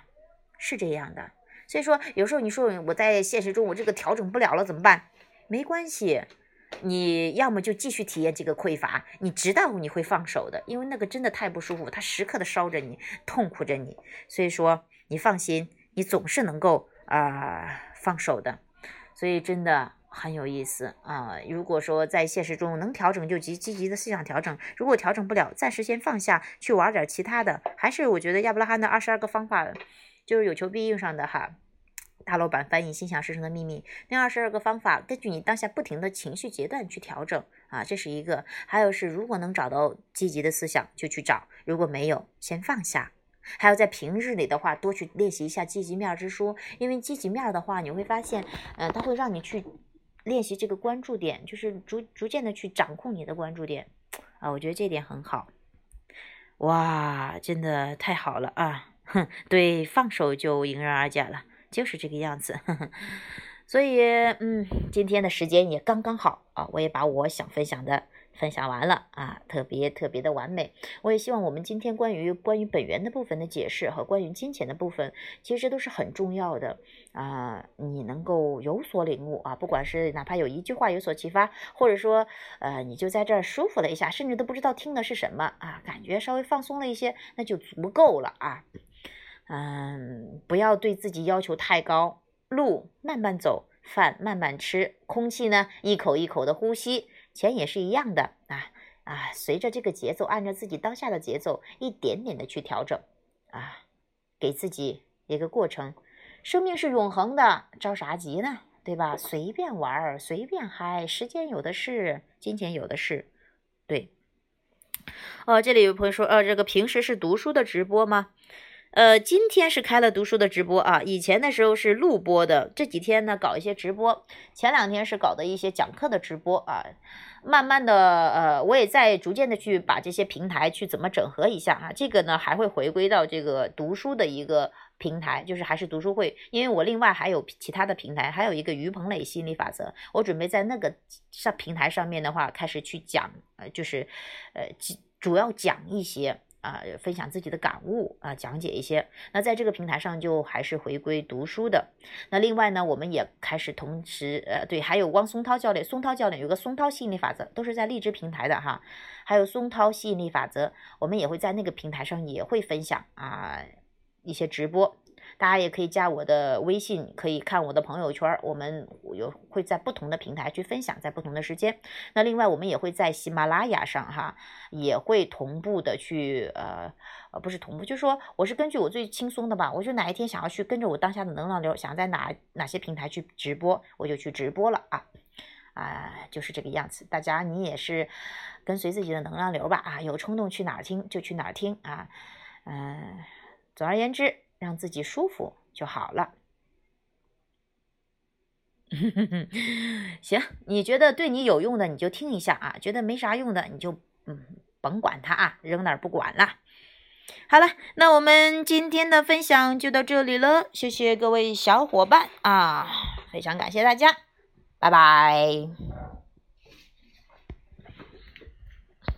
是这样的。所以说，有时候你说我在现实中我这个调整不了了怎么办？没关系，你要么就继续体验这个匮乏，你知道你会放手的，因为那个真的太不舒服，它时刻的烧着你，痛苦着你。所以说，你放心，你总是能够啊放手的。所以真的很有意思啊！如果说在现实中能调整，就积积极的思想调整；如果调整不了，暂时先放下去玩点其他的。还是我觉得亚伯拉罕的二十二个方法。就是有求必应上的哈，大老板翻译《心想事成的秘密》那二十二个方法，根据你当下不停的情绪阶段去调整啊，这是一个。还有是，如果能找到积极的思想，就去找；如果没有，先放下。还有在平日里的话，多去练习一下积极面之书，因为积极面的话，你会发现，呃，它会让你去练习这个关注点，就是逐逐渐的去掌控你的关注点，啊，我觉得这点很好。哇，真的太好了啊！哼，[LAUGHS] 对，放手就迎刃而解了，就是这个样子。[LAUGHS] 所以，嗯，今天的时间也刚刚好啊，我也把我想分享的。分享完了啊，特别特别的完美。我也希望我们今天关于关于本源的部分的解释和关于金钱的部分，其实都是很重要的啊。你能够有所领悟啊，不管是哪怕有一句话有所启发，或者说呃你就在这儿舒服了一下，甚至都不知道听的是什么啊，感觉稍微放松了一些，那就足够了啊。嗯，不要对自己要求太高，路慢慢走，饭慢慢吃，空气呢一口一口的呼吸。钱也是一样的啊啊，随着这个节奏，按照自己当下的节奏，一点点的去调整啊，给自己一个过程。生命是永恒的，着啥急呢？对吧？随便玩，随便嗨，时间有的是，金钱有的是。对。哦，这里有朋友说，呃，这个平时是读书的直播吗？呃，今天是开了读书的直播啊，以前的时候是录播的，这几天呢搞一些直播，前两天是搞的一些讲课的直播啊，慢慢的，呃，我也在逐渐的去把这些平台去怎么整合一下啊，这个呢还会回归到这个读书的一个平台，就是还是读书会，因为我另外还有其他的平台，还有一个于鹏磊心理法则，我准备在那个上平台上面的话开始去讲，呃，就是，呃，主要讲一些。啊，分享自己的感悟啊，讲解一些。那在这个平台上，就还是回归读书的。那另外呢，我们也开始同时，呃，对，还有汪松涛教练，松涛教练有个松涛吸引力法则，都是在荔枝平台的哈。还有松涛吸引力法则，我们也会在那个平台上也会分享啊一些直播。大家也可以加我的微信，可以看我的朋友圈。我们有会在不同的平台去分享，在不同的时间。那另外，我们也会在喜马拉雅上哈，也会同步的去呃呃，不是同步，就是说我是根据我最轻松的吧。我就哪一天想要去跟着我当下的能量流，想在哪哪些平台去直播，我就去直播了啊啊，就是这个样子。大家你也是跟随自己的能量流吧啊，有冲动去哪儿听就去哪儿听啊。嗯，总而言之。让自己舒服就好了。[LAUGHS] 行，你觉得对你有用的你就听一下啊，觉得没啥用的你就嗯甭管它啊，扔那儿不管了。好了，那我们今天的分享就到这里了，谢谢各位小伙伴啊，非常感谢大家，拜拜。